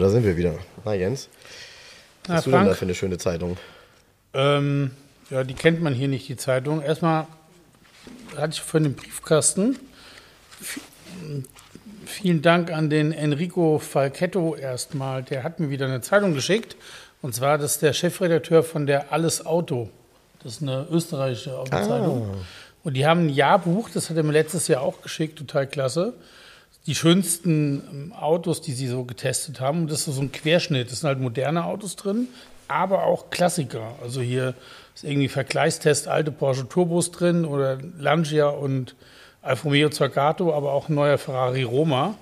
Da sind wir wieder. Na Jens, was hast du denn da für eine schöne Zeitung? ähm, ja, die kennt man hier nicht, die Zeitung. Erstmal hatte ich von dem Briefkasten. Vielen Dank an den Enrico Falchetto erstmal. Der hat mir wieder eine Zeitung geschickt. Und zwar, das ist der Chefredakteur von der Alles Auto. Das ist eine österreichische Autozeitung. Und die haben ein Jahrbuch, das hat er mir letztes Jahr auch geschickt, total klasse. Die schönsten ähm, Autos, die sie so getestet haben. Und das ist so ein Querschnitt. Das sind halt moderne Autos drin, aber auch Klassiker. Also hier ist irgendwie Vergleichstest alte Porsche Turbos drin oder Lancia und Alfa Romeo Zagato, aber auch ein neuer Ferrari Roma. Und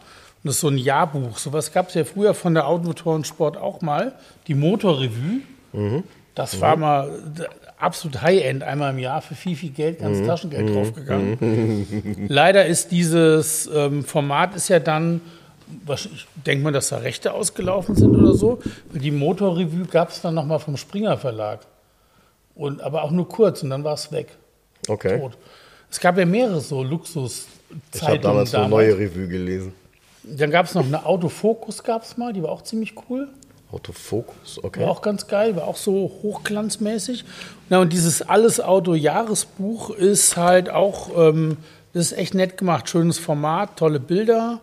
das ist so ein Jahrbuch. Sowas gab es ja früher von der Automotorensport auch mal. Die Motorrevue. Das war mal absolut High-End, einmal im Jahr für viel, viel Geld, ganz Taschengeld draufgegangen. Leider ist dieses ähm, Format ist ja dann, was, ich denke mal, dass da Rechte ausgelaufen sind oder so. Die Motorrevue gab es dann nochmal vom Springer Verlag. Und, aber auch nur kurz und dann war es weg. Okay. Tot. Es gab ja mehrere so Ich habe Luxuszeitungen damals damals. eine neue Revue gelesen. Dann gab es noch eine Autofokus, gab es mal, die war auch ziemlich cool. Autofokus, okay. War auch ganz geil, war auch so hochglanzmäßig. Na, und dieses Alles-Auto-Jahresbuch ist halt auch, ähm, das ist echt nett gemacht. Schönes Format, tolle Bilder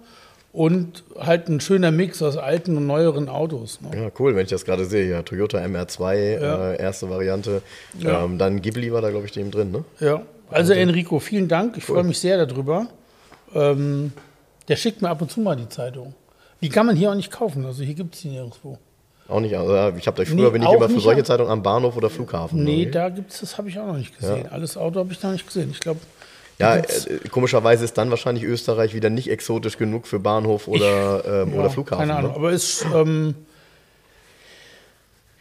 und halt ein schöner Mix aus alten und neueren Autos. Ne? Ja, cool, wenn ich das gerade sehe. Ja, Toyota MR2, Ja. äh, erste Variante. Ja. Ähm, dann Ghibli war da, glaube ich, neben drin, ne? Ja, also Enrico, vielen Dank. Ich freue mich sehr darüber. Ähm, der schickt mir ab und zu mal die Zeitung. Die kann man hier auch nicht kaufen, also hier gibt es die nirgendwo. Auch nicht, also, ja, ich habe da früher Nee, bin ich immer für solche Zeitungen am Bahnhof oder Flughafen. Nee, ne? da gibt es, das habe ich auch noch nicht gesehen. Alles Auto habe ich noch nicht gesehen. Ich glaube, Ja, äh, komischerweise ist dann wahrscheinlich Österreich wieder nicht exotisch genug für Bahnhof oder, ähm, oder Flughafen. Keine Ahnung, Ne? aber ist ähm,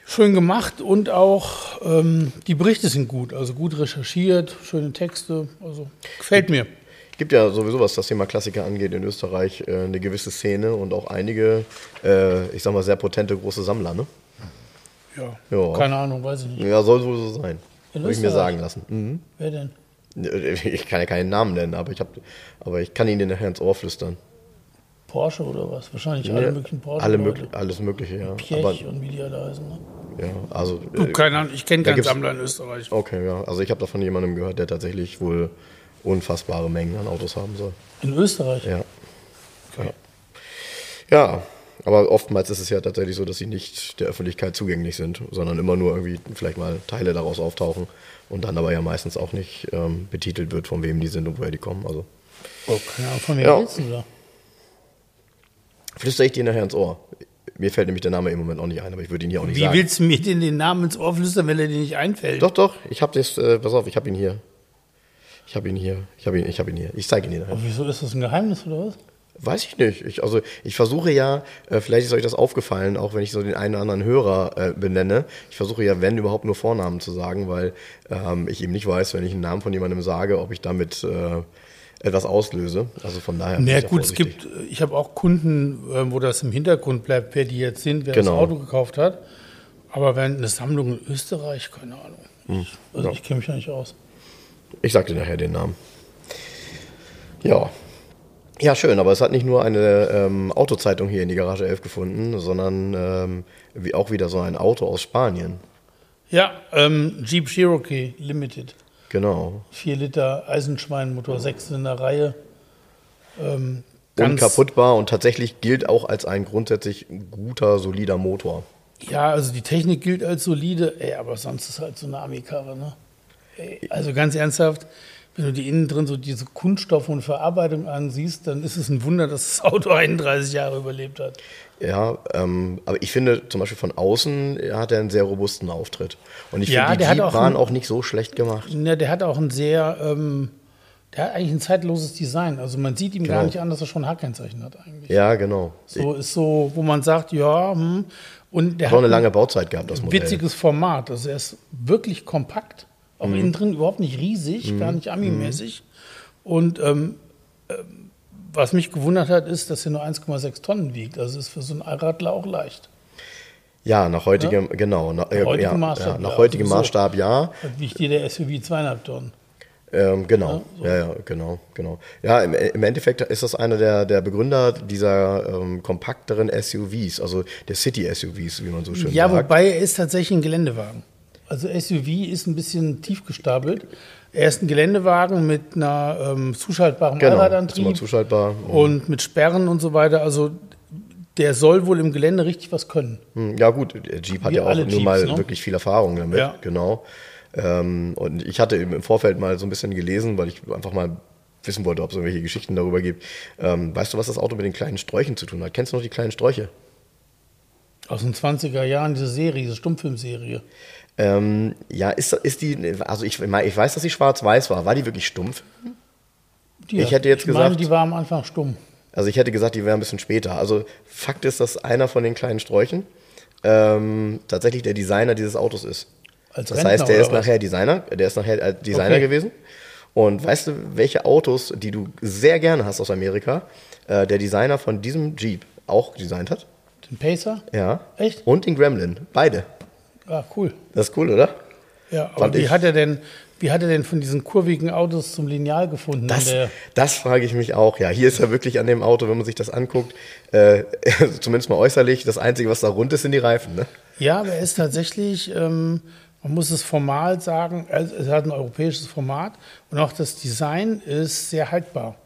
schön gemacht und auch ähm, die Berichte sind gut, also gut recherchiert, schöne Texte, also gefällt mir. Gibt ja sowieso, was das Thema Klassiker angeht, in Österreich äh, eine gewisse Szene und auch einige, äh, ich sag mal, sehr potente große Sammler, ne? Ja, Ja. keine Ahnung, weiß ich nicht. Ja, soll wohl so sein. In Habe ich mir sagen lassen. Mhm. Wer denn? Ich kann ja keinen Namen nennen, aber ich, hab, aber ich kann Ihnen nachher ins Ohr flüstern. Porsche oder was? Wahrscheinlich alle möglichen Porsche. Alle möglich, alles Mögliche, ja. Aber, Piech und wie die alle heißen. Ne? ja also, Du, äh, keine Ahnung, ich kenne keinen Sammler in Österreich. okay, ja. Also ich habe da von jemandem gehört, der tatsächlich wohl unfassbare Mengen an Autos haben soll. In Österreich? Ja. Ja. ja, aber oftmals ist es ja tatsächlich so, dass sie nicht der Öffentlichkeit zugänglich sind, sondern immer nur irgendwie vielleicht mal Teile daraus auftauchen und dann aber ja meistens auch nicht ähm, betitelt wird, von wem die sind und woher die kommen. Also keine Ahnung, von wem Ja. du da? flüstere ich dir nachher ins Ohr. Mir fällt nämlich der Name im Moment auch nicht ein, aber ich würde ihn hier auch nicht Wie sagen. willst du mir denn den Namen ins Ohr flüstern, wenn er dir nicht einfällt? Doch, doch, ich habe das, äh, pass auf, ich habe ihn hier. Ich habe ihn hier. Ich habe ihn, ich habe ihn hier. Ich zeige ihn. Aber wieso ist das ein Geheimnis oder was? Weiß ich nicht. Ich, also ich versuche ja, äh, vielleicht ist euch das aufgefallen, auch wenn ich so den einen oder anderen Hörer äh, benenne. Ich versuche ja, wenn überhaupt nur Vornamen zu sagen, weil ähm, ich eben nicht weiß, wenn ich einen Namen von jemandem sage, ob ich damit äh, etwas auslöse. Also von daher. Na da gut, es gibt, äh, ich habe auch Kunden, äh, wo das im Hintergrund bleibt, wer die jetzt sind, wer Genau. das Auto gekauft hat. Aber wenn eine Sammlung in Österreich, keine Ahnung. Hm. Also ich kenne mich ja nicht aus. Ich sag dir nachher den Namen. Ja. Ja, schön, aber es hat nicht nur eine ähm, Autozeitung hier in die Garage 11 gefunden, sondern ähm, wie auch wieder so ein Auto aus Spanien. Ja, ähm, Jeep Cherokee Limited. Genau. 4 Liter Eisenschweinmotor, 6 in der Reihe. Ähm, Unkaputtbar und tatsächlich gilt auch als ein grundsätzlich guter, solider Motor. Ja, also die Technik gilt als solide, ey, aber sonst ist halt so eine Ami-Karre, ne? Also ganz ernsthaft, wenn du die innen drin so diese Kunststoffe und Verarbeitung ansiehst, dann ist es ein Wunder, dass das Auto 31 Jahre überlebt hat. Ja, ähm, aber ich finde zum Beispiel von außen hat er einen sehr robusten Auftritt. Und ich Ja, finde, die der hat Jeep auch waren ein- auch nicht so schlecht gemacht. Ja, der hat auch ein sehr, ähm, Der hat eigentlich ein zeitloses Design. Also man sieht ihm Genau. gar nicht an, dass er schon ein H-Kennzeichen hat eigentlich. Ja, genau. So ist so, wo man sagt, ja, hm. und der Hat auch hat eine ein lange Bauzeit gehabt, das Modell. witziges Format. Also er ist wirklich kompakt, auch Mhm. innen drin überhaupt nicht riesig, gar nicht Ami-mäßig. Und ähm, ähm, was mich gewundert hat, ist, dass er nur 1,6 Tonnen wiegt. Also ist für so einen Allradler auch leicht. Ja, nach heutigem, genau. Nach, äh, heutigem ja, Maßstab, ja, nach ja, heutigem sowieso. Maßstab, ja. Wiegt jeder SUV zweieinhalb Tonnen. Ähm, genau, ja, ja, genau, genau. Ja, im, im Endeffekt ist das einer der, der Begründer dieser ähm, kompakteren SUVs, also der City-SUVs, wie man so schön Ja, sagt. wobei er ist tatsächlich ein Geländewagen. Also SUV ist ein bisschen tief gestapelt. Er ist ein Geländewagen mit einer ähm, zuschaltbaren genau, Allradantrieb zuschaltbar. und mit Sperren und so weiter. Also der soll wohl im Gelände richtig was können. Hm, Ja gut, der Jeep hat ja auch nun Jeeps, mal ne? wirklich viel Erfahrung damit, Ja. genau. Ähm, und ich hatte im Vorfeld mal so ein bisschen gelesen, weil ich einfach mal wissen wollte, ob es irgendwelche Geschichten darüber gibt. Ähm, weißt du, was das Auto mit den kleinen Sträuchen zu tun hat? Kennst du noch die kleinen Sträuche? Aus den 20er Jahren, diese Serie, diese Stummfilmserie. Ähm, ja, ist, ist die, also ich, ich weiß, dass sie schwarz-weiß war. War die wirklich stumpf? Die Ich hätte jetzt ich meine, gesagt- die war am Anfang stumm. Also ich hätte gesagt, die wäre ein bisschen später. Also Fakt ist, dass einer von den kleinen Sträuchen ähm, tatsächlich der Designer dieses Autos ist. Als Das Rentner heißt, der ist was? nachher Designer, der ist nachher äh, Designer Okay. gewesen. Und weißt du, welche Autos, die du sehr gerne hast aus Amerika, äh, der Designer von diesem Jeep auch designt hat? Den Pacer? Ja. Echt? Und den Gremlin. Beide. Ah, cool. Das ist cool, oder? Ja, aber Fand wie ich- hat er denn, wie hat er denn von diesen kurvigen Autos zum Lineal gefunden? Das, das frage ich mich auch. Ja, hier ist ja wirklich an dem Auto, wenn man sich das anguckt, äh, zumindest mal äußerlich, das Einzige, was da rund ist, sind die Reifen. Ne? ja, aber er ist tatsächlich, ähm, man muss es formal sagen, er es hat ein europäisches Format und auch das Design ist sehr haltbar.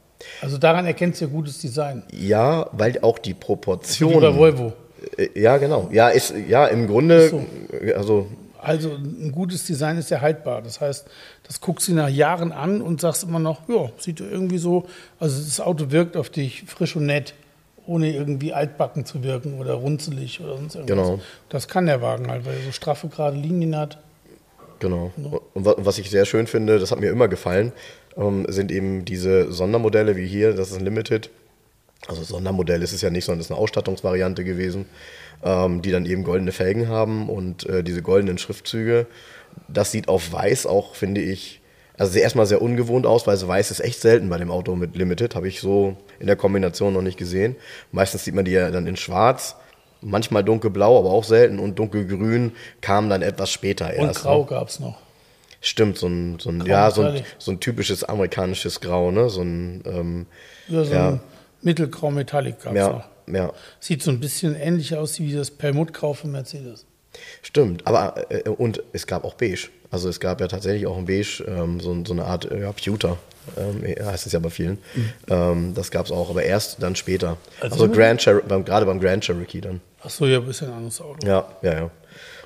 Also daran erkennst du gutes Design. Ja, weil auch die Proportionen. bei Volvo. Äh, Ja, genau. Ja, ist ja im Grunde, so. also Also ein gutes Design ist ja haltbar. Das heißt, das guckst du nach Jahren an und sagst immer noch, ja, sieht irgendwie so, also das Auto wirkt auf dich frisch und nett, ohne irgendwie altbacken zu wirken oder runzelig oder sonst irgendwas. Genau. Das kann der Wagen halt, weil er so straffe, gerade Linien hat. genau. Und wa- was ich sehr schön finde, das hat mir immer gefallen, ähm, sind eben diese Sondermodelle wie hier, das ist ein Limited. Also Sondermodell ist es ja nicht, sondern es ist eine Ausstattungsvariante gewesen, ähm, die dann eben goldene Felgen haben und äh, diese goldenen Schriftzüge. Das sieht auf weiß auch, finde ich, also erstmal sehr ungewohnt aus, weil weiß ist echt selten bei dem Auto mit Limited, habe ich so in der Kombination noch nicht gesehen. Meistens sieht man die ja dann in schwarz, manchmal dunkelblau, aber auch selten und dunkelgrün kam dann etwas später Und erst. Grau ne? gab es noch. Stimmt, so ein, so ein, Grau ja, so ein, so ein typisches amerikanisches Grau, ne? So ein, ähm, Ja, so Ja. ein Mittelgrau Metallic gab es ja, noch. ja. Sieht so ein bisschen ähnlich aus wie das Perlmuttgrau von Mercedes. Stimmt, aber äh, und es gab auch Beige. Also es gab ja tatsächlich auch ein Beige, ähm, so, so eine Art äh, ja, Pewter, ähm, heißt es ja bei vielen. Ähm, das gab es auch, aber erst dann später. Also Also, Grand Cher beim, gerade beim Grand Cherokee dann. Ach so, ja, ein bisschen anderes Auto. Ja, ja, ja.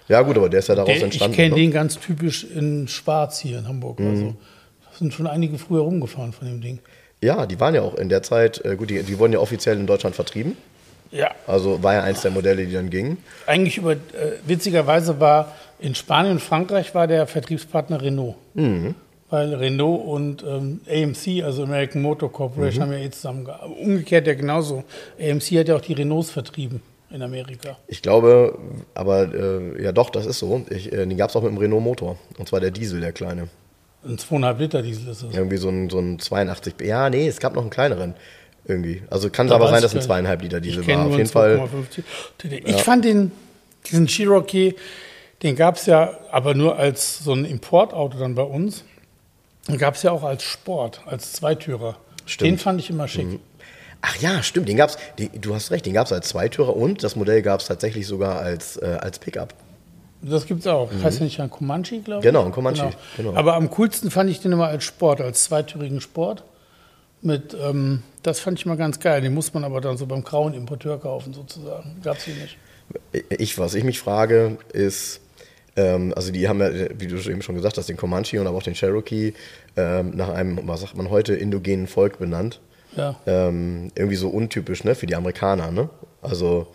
Ja gut, aber der ist ja daraus Der, ich entstanden. kenne ne? den ganz typisch in Schwarz hier in Hamburg. Mhm. Also da sind schon einige früher rumgefahren von dem Ding. Ja, die waren ja auch in der Zeit, äh, gut, die, die wurden ja offiziell in Deutschland vertrieben. Ja, Also war ja eins der Modelle, die dann gingen. eigentlich über, äh, witzigerweise war in Spanien und Frankreich war der Vertriebspartner Renault. Mhm. Weil Renault und ähm, AMC, also American Motor Corporation, Mhm. haben ja eh zusammengearbeitet. Umgekehrt ja genauso. AMC hat ja auch die Renaults vertrieben in Amerika. Ich glaube, aber äh, ja doch, das ist so. Ich, äh, den gab es auch mit dem Renault Motor. Und zwar der Diesel, der kleine. Ein 2,5 Liter Diesel ist es. Irgendwie so ein, so ein 82. Ja, nee, es gab noch einen kleineren. Irgendwie. Also kann Da aber sein, dass ein zweieinhalb Liter Diesel war. Auf jeden Fall. 2,5 Ich fand den, diesen Cherokee, den gab es ja aber nur als so ein Importauto dann bei uns. Den gab es ja auch als Sport, als Zweitürer. Stimmt. Den fand ich immer schick. Ach ja, stimmt. Den gab's. Die, du hast recht. Den gab es als Zweitürer und das Modell gab es tatsächlich sogar als, äh, als Pickup. Das gibt's auch. Heißt ja nicht ein Comanche, glaube ich? Genau, ein Comanche, genau. Aber am coolsten fand ich den immer als Sport, als zweitürigen Sport. Mit, ähm, das fand ich mal ganz geil. Den muss man aber dann so beim grauen Importeur kaufen, sozusagen. Gab's hier nicht. Ich, was ich mich frage, ist, ähm, also die haben ja, wie du eben schon gesagt hast, den Comanche und aber auch den Cherokee ähm, nach einem, was sagt man heute, indogenen Volk benannt. Ja. Ähm, irgendwie so untypisch, ne, für die Amerikaner, ne? Also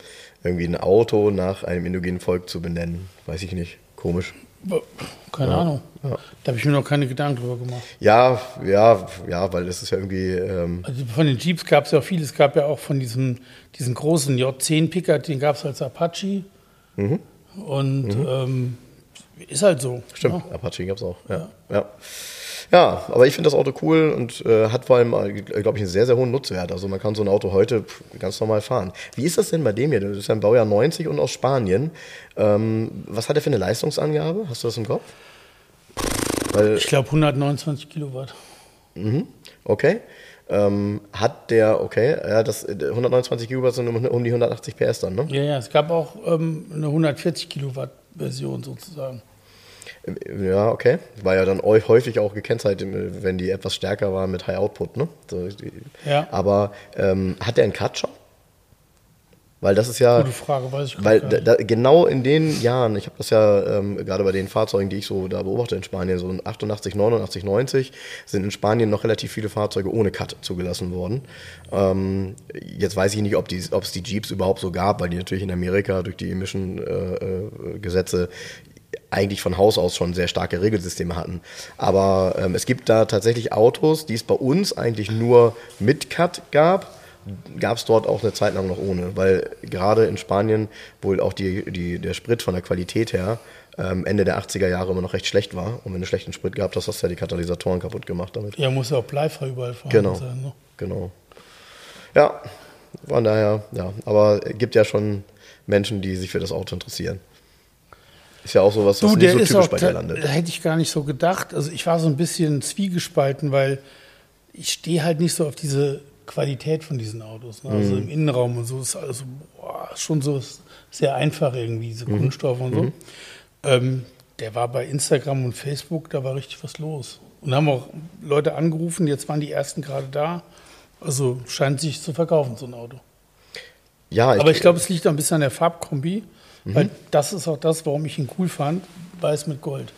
irgendwie ein Auto nach einem indogenen Volk zu benennen, weiß ich nicht. Komisch. Keine Ahnung. Da habe ich mir noch keine Gedanken drüber gemacht. Ja, ja, ja, weil das ist ja irgendwie. Ähm, Also von den Jeeps gab es ja auch viel. Es gab ja auch von diesem, diesen großen J10 Picker, den gab es als Apache. Und ähm, ist halt so. Stimmt, ne? Apache gab es auch. Ja. Ja. Ja, aber ich finde das Auto cool und äh, hat vor allem, glaube ich, einen sehr, sehr hohen Nutzwert. Also man kann so ein Auto heute ganz normal fahren. Wie ist das denn bei dem hier? Das ist ja ein Baujahr 90 und aus Spanien. Ähm, was hat er für eine Leistungsangabe? Hast du das im Kopf? Weil, Ich glaube 129 Kilowatt. okay. Ähm, hat der, okay, ja, das äh, 129 Kilowatt sind um, um die 180 PS dann, ne? Ja, ja, es gab auch ähm, eine 140 Kilowatt Version sozusagen. Ja, okay. War ja dann häufig auch gekennzeichnet, wenn die etwas stärker war mit High Output, ne? So, Ja. Aber ähm, hat der einen Cut schon? Weil das ist ja, Gute Frage, weiß ich gar weil nicht. da, da, genau in den Jahren, ich habe das ja ähm, gerade bei den Fahrzeugen, die ich so da beobachte in Spanien, so in 88, 89, 90, sind in Spanien noch relativ viele Fahrzeuge ohne Cut zugelassen worden. Ähm, jetzt weiß ich nicht, ob es die Jeeps überhaupt so gab, weil die natürlich in Amerika durch die Emission-Gesetze eigentlich von Haus aus schon sehr starke Regelsysteme hatten. Aber ähm, es gibt da tatsächlich Autos, die es bei uns eigentlich nur mit Cut gab, gab es dort auch eine Zeit lang noch ohne, weil gerade in Spanien wohl auch die, die, der Sprit von der Qualität her ähm, Ende der 80er Jahre immer noch recht schlecht war. Und wenn du schlechten Sprit gehabt hast, hast du ja die Katalysatoren kaputt gemacht damit. Ja, muss ja auch bleifrei überall fahren Genau. sein. Ne? Genau. Ja, von daher, ja. Aber es gibt ja schon Menschen, die sich für das Auto interessieren. Ist ja auch sowas, was Du, nicht so typisch auch, bei dir landet. da hätte ich gar nicht so gedacht. Also ich war so ein bisschen zwiegespalten, weil ich stehe halt nicht so auf diese Qualität von diesen Autos. Ne? Mhm. Also im Innenraum und so ist also boah, schon so sehr einfach irgendwie, diese Mhm. Kunststoffe und so. Ähm, der war bei Instagram und Facebook, da war richtig was los. Und haben auch Leute angerufen, jetzt waren die ersten gerade da. Also scheint sich zu verkaufen, so ein Auto. Ja, Aber ich glaube, es liegt auch ein bisschen an der Farbkombi, Mhm. weil das ist auch das, warum ich ihn cool fand, weiß mit Gold.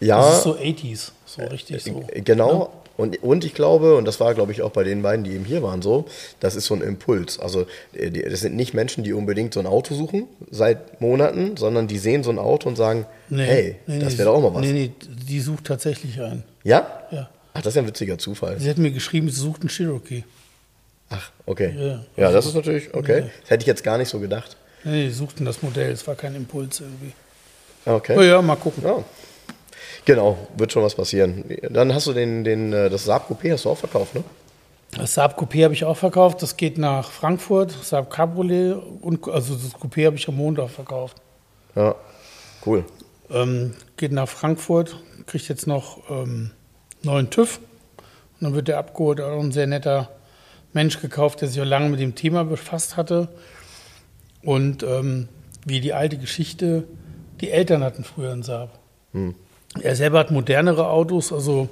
ja, Das ist so 80s, so richtig so. Äh, Genau. Und, und ich glaube, und das war, glaube ich, auch bei den beiden, die eben hier waren, so, das ist so ein Impuls. Also, äh, die, das sind nicht Menschen, die unbedingt so ein Auto suchen seit Monaten, sondern die sehen so ein Auto und sagen, hey, das wäre doch auch mal was. Nee, nee, die sucht tatsächlich einen. Ja? Ja. Ach, das ist ja ein witziger Zufall. Sie hat mir geschrieben, sie sucht einen Cherokee. Ach, okay. Ja. Ja, das ist natürlich, okay. Das hätte ich jetzt gar nicht so gedacht. Nee, die suchten das Modell, es war kein Impuls irgendwie. Okay. Oh ja, mal gucken. Ja. Genau, wird schon was passieren. Dann hast du den, den, äh, das Saab Coupé hast du auch verkauft, ne? Das Saab Coupé habe ich auch verkauft, das geht nach Frankfurt, Saab Cabriolet und also das Coupé habe ich am Montag verkauft. Ja. Cool. Ähm, geht nach Frankfurt, kriegt jetzt noch ähm, neuen TÜV. Und dann wird der abgeholt, auch ein sehr netter Mensch gekauft, der sich auch lange mit dem Thema befasst hatte. Und ähm, wie die alte Geschichte, die Eltern hatten früher einen Saab. Er selber hat modernere Autos, also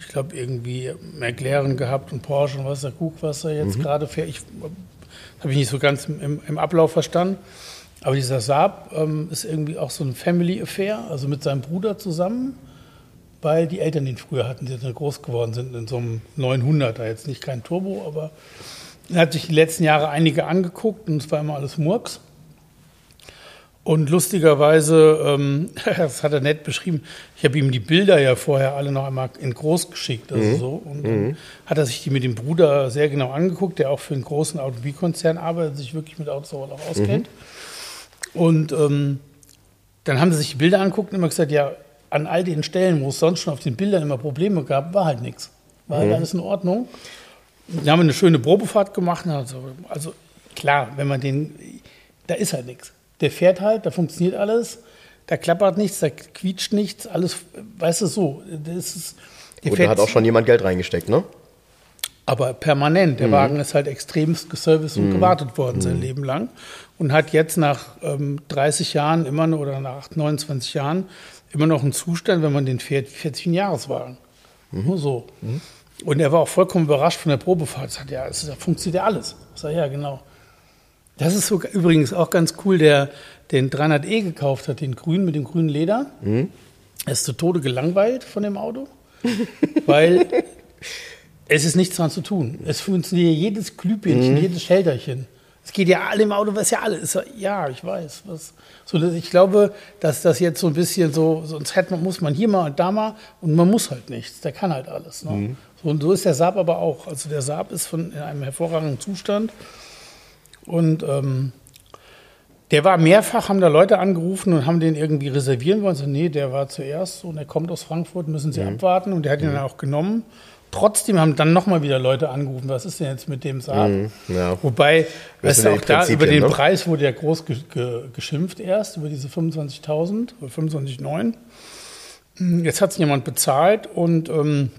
ich glaube irgendwie McLaren gehabt und Porsche und was der Guck, was er jetzt gerade fährt. Ich habe ich nicht so ganz im, im Ablauf verstanden. Aber dieser Saab ähm, ist irgendwie auch so ein Family Affair, also mit seinem Bruder zusammen, weil die Eltern den früher hatten, die dann groß geworden sind in so einem 900er. Jetzt nicht kein Turbo, aber er hat sich die letzten Jahre einige angeguckt und es war immer alles Murks. Und lustigerweise, ähm, das hat er nett beschrieben, ich habe ihm die Bilder ja vorher alle noch einmal in groß geschickt. Also so. Und dann hat er sich die mit dem Bruder sehr genau angeguckt, der auch für einen großen Automobilkonzern arbeitet, sich wirklich mit Autos auch auskennt. Und ähm, dann haben sie sich die Bilder angeguckt und immer gesagt, ja, an all den Stellen, wo es sonst schon auf den Bildern immer Probleme gab, war halt nichts. War halt alles in Ordnung. Wir haben eine schöne Probefahrt gemacht. Also, also klar, wenn man den, da ist halt nichts. Der fährt halt, da funktioniert alles, da klappert nichts, da quietscht nichts, alles, weißt du, so. Das ist, der Und da hat auch schon jemand Geld reingesteckt, ne? aber permanent. Der Wagen ist halt extremst geserviced und gewartet worden sein Leben lang und hat jetzt nach ähm, 30 Jahren immer noch, oder nach 29 Jahren immer noch einen Zustand, wenn man den fährt, wie 40 Jahreswagen. Nur so. Und er war auch vollkommen überrascht von der Probefahrt. Er sagt, ja, es da funktioniert ja alles. Ich sage, ja, genau. Das ist sogar übrigens auch ganz cool, der den 300e gekauft hat, den grünen mit dem grünen Leder. Er ist zu Tode gelangweilt von dem Auto, weil es ist nichts dran zu tun. Es funktioniert jedes Glühbirnchen, jedes Schelterchen. Es geht ja alle im Auto, was ja alles ist. Ja, ich weiß. Was, so, ich glaube, dass das jetzt so ein bisschen so, sonst hätte man, muss man hier mal und da mal und man muss halt nichts. Der kann halt alles. Ne? Mhm. So, und so ist der Saab aber auch. Also der Saab ist von, in einem hervorragenden Zustand. Und ähm, der war mehrfach, haben da Leute angerufen und haben den irgendwie reservieren wollen. So, nee, der war zuerst und er kommt aus Frankfurt, müssen Sie mhm. abwarten. Und der hat ihn mhm. dann auch genommen. Trotzdem haben dann nochmal wieder Leute angerufen, was ist denn jetzt mit dem Saab? Mm, ja. Wobei, weißt du, auch da über den ne? Preis wurde ja groß ge ge geschimpft erst, über diese 25.000 oder 25,9. Hm, jetzt hat es jemand bezahlt und ähm,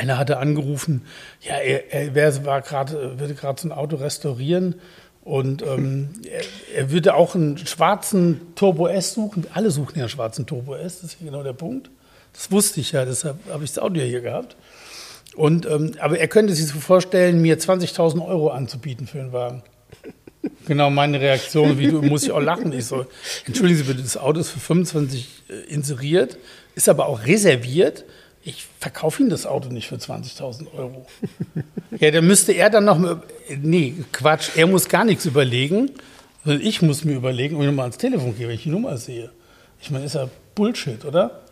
einer hatte angerufen, ja, er, er wär, war grad, würde gerade so ein Auto restaurieren und ähm, er, er, würde auch einen schwarzen Turbo S suchen. Alle suchen ja einen schwarzen Turbo S, das ist ja genau der Punkt. Das wusste ich ja, deshalb habe ich das Audio hier gehabt. Und, ähm, aber er könnte sich so vorstellen, mir 20.000 Euro anzubieten für den Wagen. Genau meine Reaktion, wie du, muss ich auch lachen. Ich so, entschuldigen Sie bitte, das Auto ist für 25 äh, inseriert, ist aber auch reserviert. Ich verkaufe Ihnen das Auto nicht für 20.000 Euro. ja, dann müsste er dann noch, nee, Quatsch, er muss gar nichts überlegen, sondern ich muss mir überlegen und mir mal ans Telefon gehen, wenn ich die Nummer sehe. Ich meine, ist ja Bullshit, oder?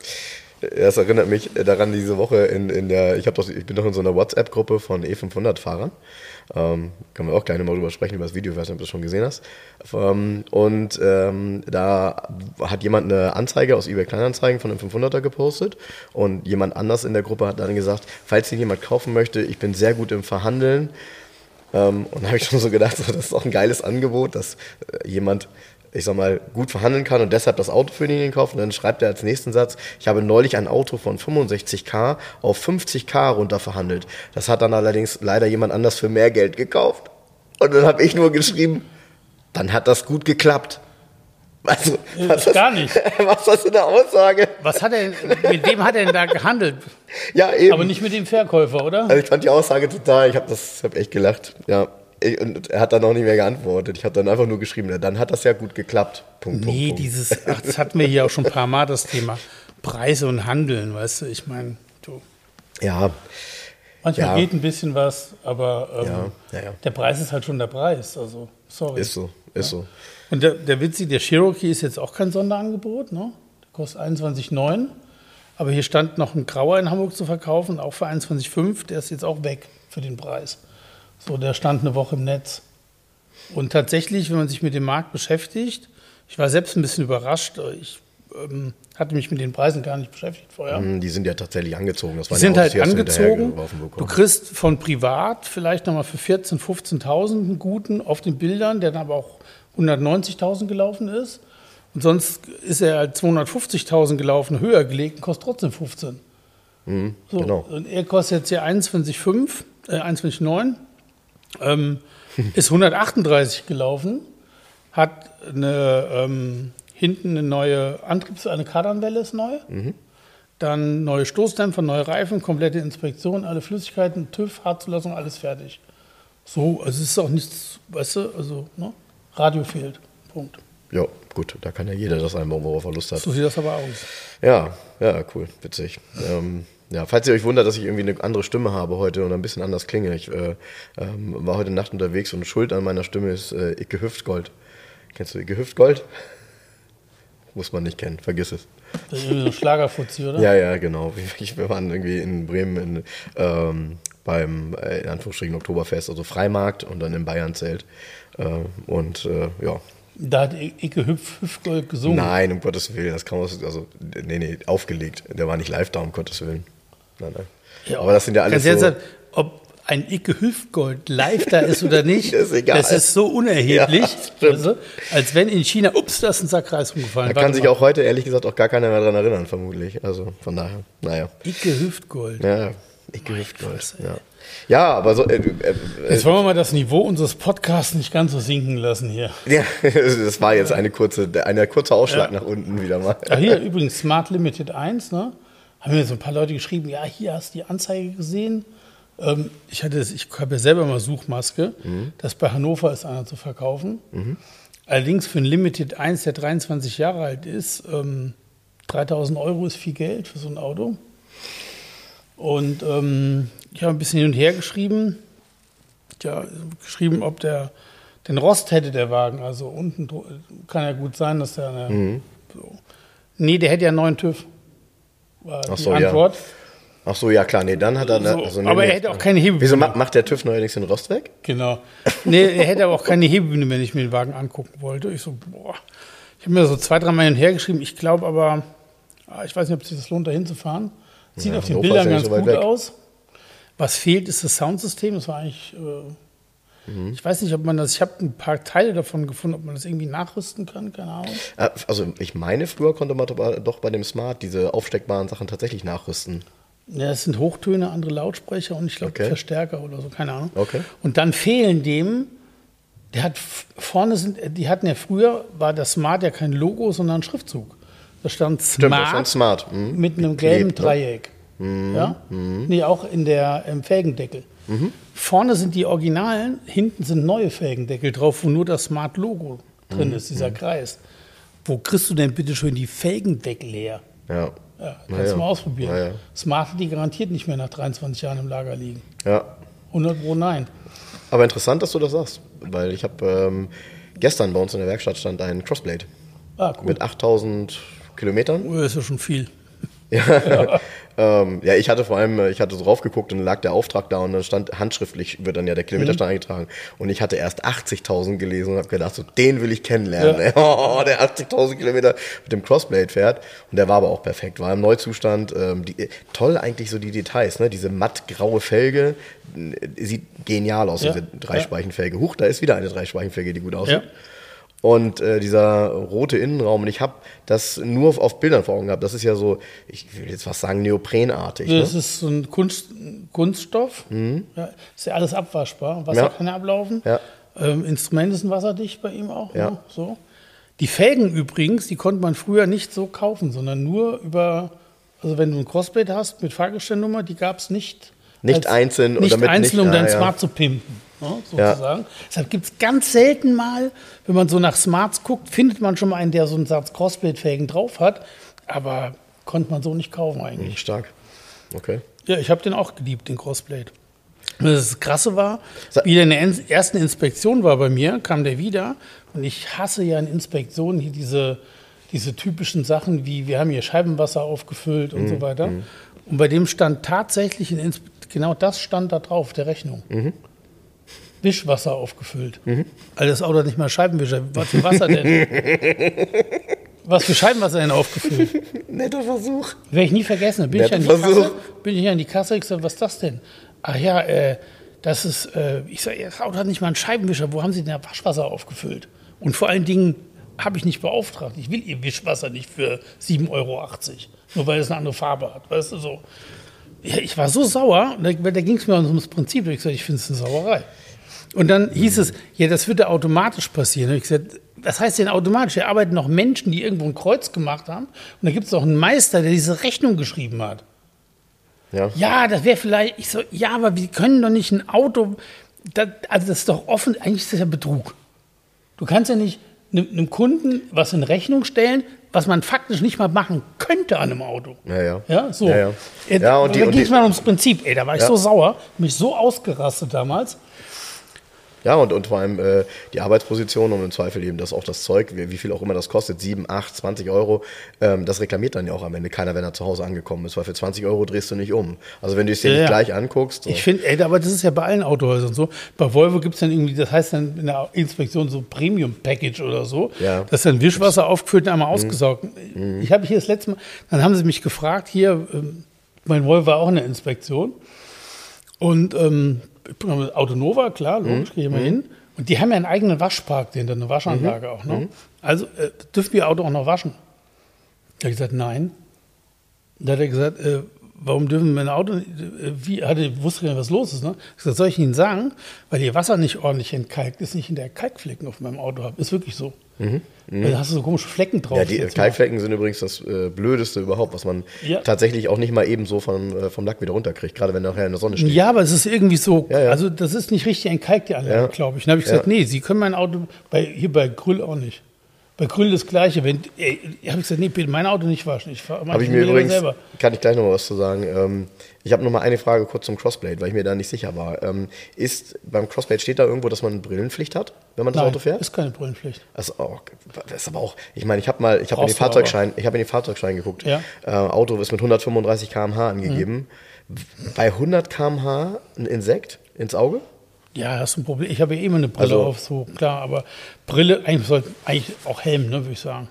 Das erinnert mich daran diese Woche in, in der, ich, doch, ich bin doch in so einer WhatsApp-Gruppe von E500-Fahrern. Ähm, können wir auch gleich mal drüber sprechen, über das Video, ich weiß nicht, ob du das schon gesehen hast. Ähm, und ähm, da hat jemand eine Anzeige aus eBay Kleinanzeigen von einem 500er gepostet und jemand anders in der Gruppe hat dann gesagt, falls ihn jemand kaufen möchte, ich bin sehr gut im Verhandeln. Ähm, und da habe ich schon so gedacht, das ist auch ein geiles Angebot, dass äh, jemand ich sag mal, gut verhandeln kann und deshalb das Auto für ihn kauft. Und dann schreibt er als nächsten Satz, ich habe neulich ein Auto von 65k auf 50k runter verhandelt. Das hat dann allerdings leider jemand anders für mehr Geld gekauft. Und dann habe ich nur geschrieben, dann hat das gut geklappt. Also, was das, gar nicht. Was ist das für eine Aussage? Was hat er, mit wem hat er denn da gehandelt? Ja, eben. Aber nicht mit dem Verkäufer, oder? Also ich fand die Aussage total, ich habe hab echt gelacht, ja und er hat dann auch nicht mehr geantwortet. Ich habe dann einfach nur geschrieben, dann hat das ja gut geklappt. Punkt, nee, Punkt, dieses, ach, das hatten wir hier auch schon ein paar Mal, das Thema Preise und Handeln, weißt du, ich meine, du. Ja. Manchmal ja. geht ein bisschen was, aber ähm, ja, ja, der Preis ist halt schon der Preis, also sorry. Ist so, ist so. Und der, der Witzi, der Cherokee ist jetzt auch kein Sonderangebot, ne? Der kostet 21,9. Aber hier stand noch ein Grauer in Hamburg zu verkaufen, auch für 21,5. Der ist jetzt auch weg für den Preis. So, der stand eine Woche im Netz. Und tatsächlich, wenn man sich mit dem Markt beschäftigt, ich war selbst ein bisschen überrascht. Ich ähm, hatte mich mit den Preisen gar nicht beschäftigt vorher. Mm, die sind ja tatsächlich angezogen. Das die sind halt angezogen. Du kriegst von privat vielleicht nochmal für 14.000, 15.000 einen guten auf den Bildern, der dann aber auch 190.000 gelaufen ist. Und sonst ist er halt 250.000 gelaufen, höher gelegt und kostet trotzdem 15. Mhm, so, genau. Und er kostet jetzt hier 21,5, äh, 21,9. Ähm, ist 138 gelaufen, hat eine, ähm, hinten eine neue Antriebs-, eine Kardanwelle ist neu. Mhm. Dann neue Stoßdämpfer, neue Reifen, komplette Inspektion, alle Flüssigkeiten, TÜV, Hartzulassung, alles fertig. So, also es ist auch nichts, weißt du, also ne? Radio fehlt. Punkt. Ja, gut, da kann ja jeder das einbauen, worauf er Lust hat. So sieht das aber aus. Ja, ja, cool, witzig. Ähm, ja, falls ihr euch wundert, dass ich irgendwie eine andere Stimme habe heute und ein bisschen anders klinge. Ich äh, ähm, war heute Nacht unterwegs und Schuld an meiner Stimme ist äh, Icke Hüftgold. Kennst du Icke Hüftgold? Muss man nicht kennen, vergiss es. Das ist irgendwie so Schlagerfuzzi, oder? Ja, ja, genau. Wir waren irgendwie in Bremen in, ähm, beim, äh, in Anführungsstrichen, Oktoberfest, also Freimarkt und dann im Bayernzelt. Äh, und äh, ja, da hat Icke Hüpf, Hüpfgold gesungen. Nein, um Gottes Willen, das kann man, also, nee, nee, aufgelegt. Der war nicht live da, um Gottes Willen. Nein, nein. Ja, Aber das sind ja alles so... Sagen, ob ein Icke Hüftgold live da ist oder nicht, das ist, egal. das ist so unerheblich, ja, also, als wenn in China, ups, da ist ein Sack Reis umgefallen. Da kann sich auch heute ehrlich gesagt auch gar keiner mehr dran erinnern, vermutlich. Also von daher, naja. Icke Hüftgold. Ja, Icke Hüftgold, ja. Ja, aber so. Äh, äh, jetzt wollen wir mal das Niveau unseres Podcasts nicht ganz so sinken lassen hier. Ja, das war jetzt eine kurze, eine kurze Ausschlag ja. nach unten wieder mal. Ja, hier übrigens Smart Limited 1, ne? Haben mir so ein paar Leute geschrieben, ja, hier hast du die Anzeige gesehen. Ähm, ich hatte das, ich habe ja selber mal Suchmaske, mhm. das bei Hannover ist einer zu verkaufen. Mhm. Allerdings für ein Limited 1, der 23 Jahre alt ist, ähm, 3000 Euro ist viel Geld für so ein Auto. Und ähm, ich habe ein bisschen hin und her geschrieben. Ja, geschrieben, ob der, den Rost hätte der Wagen. Also unten kann ja gut sein, dass der eine, Mhm. so. Nee, der hätte ja einen neuen TÜV. War Ach die so, ja. Antwort. Ach so, ja klar, nee, dann hat er. So, also, nee, aber nee. er hätte auch keine Hebebühne. Wieso ma- macht der TÜV neuerdings den Rost weg? Genau. Nee, er hätte aber auch keine Hebebühne, wenn ich mir den Wagen angucken wollte. Ich so, boah. Ich habe mir so zwei, drei Mal hin und her geschrieben. Ich glaube aber, ah, ich weiß nicht, ob es sich das lohnt, da hinzufahren. Sieht Ja, auf den Bildern ganz so gut weg. aus. Was fehlt, ist das Soundsystem. Das war eigentlich. Äh, Mhm. Ich weiß nicht, ob man das. Ich habe ein paar Teile davon gefunden, ob man das irgendwie nachrüsten kann. Keine Ahnung. Äh, Also, ich meine, früher konnte man doch- bei dem Smart diese aufsteckbaren Sachen tatsächlich nachrüsten. Ja, es sind Hochtöne, andere Lautsprecher und ich glaube Okay. Verstärker oder so, keine Ahnung. Okay. Und dann fehlen dem, der hat vorne sind, die hatten ja früher, war der Smart ja kein Logo, sondern ein Schriftzug. Da stand Stimmt, Smart, das stand Smart. Mhm. mit einem gelben ne? Dreieck. Ja? Nee, auch in der im Felgendeckel. Mhm. Vorne sind die Originalen, hinten sind neue Felgendeckel drauf, wo nur das Smart-Logo Mhm. drin ist, dieser Kreis. Wo kriegst du denn bitte schön die Felgendeckel her? Ja. Ja, kannst ja. du mal ausprobieren. Ja. Smart hat die garantiert nicht mehr nach 23 Jahren im Lager liegen. ja. 100 Pro nein. Aber interessant, dass du das sagst, weil ich habe ähm, gestern bei uns in der Werkstatt stand ein Crossblade Ah, cool. mit 8000 Kilometern. Oh, ist ja schon viel. Ja. Ähm, ja, ich hatte vor allem, äh, ich hatte so raufgeguckt und dann lag der Auftrag da und dann stand handschriftlich, wird dann ja der Kilometerstand eingetragen. Und ich hatte erst 80.000 gelesen und habe gedacht, so, den will ich kennenlernen. Ja. ey. Oh, der 80.000 Kilometer mit dem Crossblade fährt. Und der war aber auch perfekt, war im Neuzustand. Ähm, die, toll eigentlich so die Details, ne? diese mattgraue Felge, sieht genial aus, Ja. diese Dreispeichenfelge. Huch, da ist wieder eine Dreispeichenfelge, die gut aussieht. Ja. Und äh, dieser rote Innenraum, und ich habe das nur auf, auf Bildern vor Augen gehabt. Das ist ja so, ich will jetzt was sagen, neoprenartig. Das Ne? ist so ein Kunst, Kunststoff. Ja, ist ja alles abwaschbar. Wasser Ja. kann ja ablaufen. Ja. Ähm, Instrumente sind wasserdicht bei ihm auch. Ja. Ne? So. Die Felgen übrigens, die konnte man früher nicht so kaufen, sondern nur über, also wenn du ein Crossblade hast mit Fahrgestellnummer, die gab es nicht. Nicht einzeln und Nicht damit einzeln, nicht- um ah, dein. Smart zu pimpen. Ne, Ja. sozusagen. Deshalb gibt es ganz selten mal, wenn man so nach Smarts guckt, findet man schon mal einen, der so einen Satz Crossblade-Felgen drauf hat. Aber konnte man so nicht kaufen eigentlich. Stark. Okay. Ja, ich habe den auch geliebt, den Crossblade. Das Krasse war, wie der in der ersten Inspektion war bei mir, kam der wieder. Und ich hasse ja in Inspektionen hier diese, diese typischen Sachen wie, wir haben hier Scheibenwasser aufgefüllt und so weiter. Und bei dem stand tatsächlich, in genau das stand da drauf, der Rechnung. Wischwasser aufgefüllt. Also das Auto hat nicht mal Scheibenwischer. Was für Wasser denn? Was für Scheibenwasser denn aufgefüllt? Netter Versuch. Werde ich nie vergessen. Bin ich, Netter an die Versuch. Kasse, bin ich an die Kasse, ich sage, was ist das denn? Ach ja, äh, das ist, äh, ich sage, das Auto hat nicht mal einen Scheibenwischer, wo haben Sie denn da Waschwasser aufgefüllt? Und vor allen Dingen habe ich nicht beauftragt. Ich will Ihr Wischwasser nicht für 7,80 Euro, nur weil es eine andere Farbe hat. Weißt du, so. Ja, ich war so sauer, da, da ging es mir ums Prinzip. Ich gesagt, ich finde es eine Sauerei. Und dann hieß es, ja, das würde automatisch passieren. Hab Ich gesagt, was heißt denn automatisch? Hier arbeiten noch Menschen, die irgendwo ein Kreuz gemacht haben. Und da gibt es auch einen Meister, der diese Rechnung geschrieben hat. Ja. Ja, das wäre vielleicht, ich so, ja, aber wir können doch nicht ein Auto, das, also das ist doch offen, eigentlich ist das ja Betrug. Du kannst ja nicht einem, Kunden was in Rechnung stellen, was man faktisch nicht mal machen könnte an einem Auto. Ja, ja. Ja, so. Ja, ja. Ja, und da und ging es mal ums Prinzip. Ey, da war ich Ja. so sauer, mich so ausgerastet damals. Ja, und, und vor allem äh, die Arbeitsposition und im Zweifel eben das auch das Zeug, wie, wie viel auch immer das kostet, 7, 8, 20 Euro, ähm, das reklamiert dann ja auch am Ende keiner, wenn er zu Hause angekommen ist, weil für 20 Euro drehst du nicht um. Also wenn du es dir Ja, nicht ja. gleich anguckst. So. Ich finde, aber das ist ja bei allen Autohäusern so. Bei Volvo gibt es dann irgendwie, das heißt dann in der Inspektion so Premium Package oder so. Ja. Das ist dann Wischwasser aufgefüllt und einmal ausgesaugt. Mhm. Ich habe hier das letzte Mal, dann haben sie mich gefragt, hier, ähm, mein Volvo war auch in der Inspektion. Und ähm, Autonova, klar, Mhm. logisch, gehe ich mal hin. Und die haben ja einen eigenen Waschpark, den eine Waschanlage Mhm. auch. Ne? Also äh, dürfen wir Auto auch noch waschen? Da habe ich gesagt, nein. Da hat er gesagt, äh, warum dürfen wir ein Auto, wie, hatte, wusste gar nicht, was los ist. Ne? Ich gesagt, soll ich Ihnen sagen, weil Ihr Wasser nicht ordentlich entkalkt ist, nicht in der Kalkflecken auf meinem Auto habe. Ist wirklich so. Weil da hast du so komische Flecken drauf. Mhm. ja, die mal. Kalkflecken sind übrigens das äh, Blödeste überhaupt, was man Ja. tatsächlich auch nicht mal eben so vom, äh, vom Lack wieder runterkriegt, gerade wenn nachher in der Sonne steht. Ja, aber es ist irgendwie so, Ja, ja. also das ist nicht richtig entkalkt, die Anlage, glaube ich. Dann habe ich gesagt, nee, Sie können mein Auto, bei, hier bei Grüll auch nicht. Bei Grüll das Gleiche. Wenn, ey, ich habe gesagt, nee, bitte mein Auto nicht waschen. Ich fahre ich mir übrigens, selber. kann ich gleich noch mal was zu sagen. Ähm, ich habe noch mal eine Frage kurz zum Crossblade, weil ich mir da nicht sicher war. Ähm, ist beim Crossblade steht da irgendwo, dass man eine Brillenpflicht hat, wenn man das Nein, Auto fährt? ist keine Brillenpflicht. Also, oh, das ist aber auch, ich meine, ich habe mal, ich habe in den du aber. Fahrzeugschein, ich habe in den Fahrzeugschein geguckt. Ja. Äh, Auto ist mit 135 km/h angegeben. Bei 100 km/h ein Insekt ins Auge? Ja, das ist ein Problem. Ich habe ja eh immer eine Brille Also- auf, so klar, aber Brille, eigentlich eigentlich auch Helm, ne, würde ich sagen.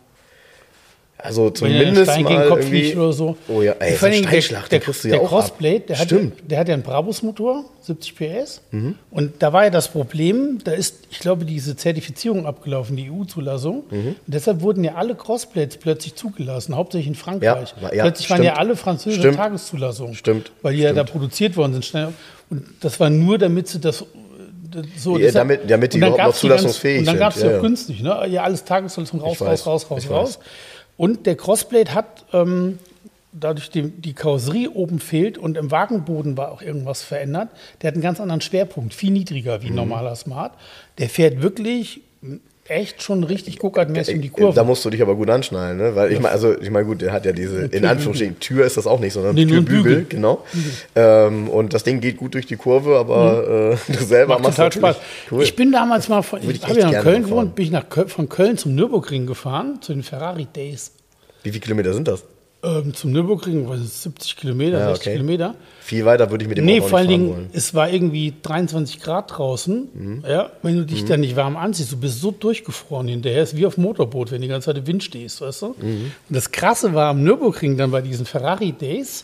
Also zumindest Stein mal Kopf irgendwie. oder so. Oh ja, ey, Vor so Steinschlag, der, den kriegst du der, ja der auch ab. Crossblade, der hat, Stimmt. der hat ja einen Brabus-Motor, 70 PS. Mhm. Und da war ja das Problem, da ist, ich glaube, diese Zertifizierung abgelaufen, die EU-Zulassung. Mhm. Und deshalb wurden ja alle Crossblades plötzlich zugelassen, hauptsächlich in Frankreich. Ja, ja, plötzlich waren stimmt. ja alle französische Stimmt. Tageszulassungen. Stimmt, Weil die ja da stimmt. produziert worden sind. Schnell. Und das war nur, damit sie das. So, Ja, damit- damit die überhaupt noch zulassungsfähig Und dann sind, gab es ja, ja günstig, ne? Ja, alles Tageszulassung raus, weiß, raus, raus, raus, raus. Und der Crossblade hat, ähm, dadurch die, die Karosserie oben fehlt und im Wagenboden war auch irgendwas verändert, der hat einen ganz anderen Schwerpunkt, viel niedriger Mhm. wie ein normaler Smart. Der fährt wirklich echt schon richtig guckertmäßig um die Kurve. Da musst du dich aber gut anschnallen, ne? Weil ich meine, also ich meine, gut, der hat ja diese, in Anführungsstrichen, Tür ist das auch nicht, sondern Nee, Türbügel, Bügel. genau. Ähm, und das Ding geht gut durch die Kurve, aber äh, du selber Macht machst total Spaß. Cool. Ich bin damals mal von, ich ich habe ja in Köln gewohnt, bin ich nach Köl von Köln zum Nürburgring gefahren, zu den Ferrari Days. Wie viele Kilometer sind das? Ähm, zum Nürburgring, was ist 70 Kilometer, Ja, 60 okay. Kilometer. Viel weiter würde ich mit dem Nee, Auto vor allen nicht Dingen, wollen. es war irgendwie 23 Grad draußen. Mhm. Ja, wenn du dich dann nicht warm anziehst, du bist so durchgefroren hinterher. ist wie auf dem Motorboot, wenn die ganze Zeit im Wind stehst, weißt du? Mhm. Und das Krasse war am Nürburgring dann bei diesen Ferrari Days,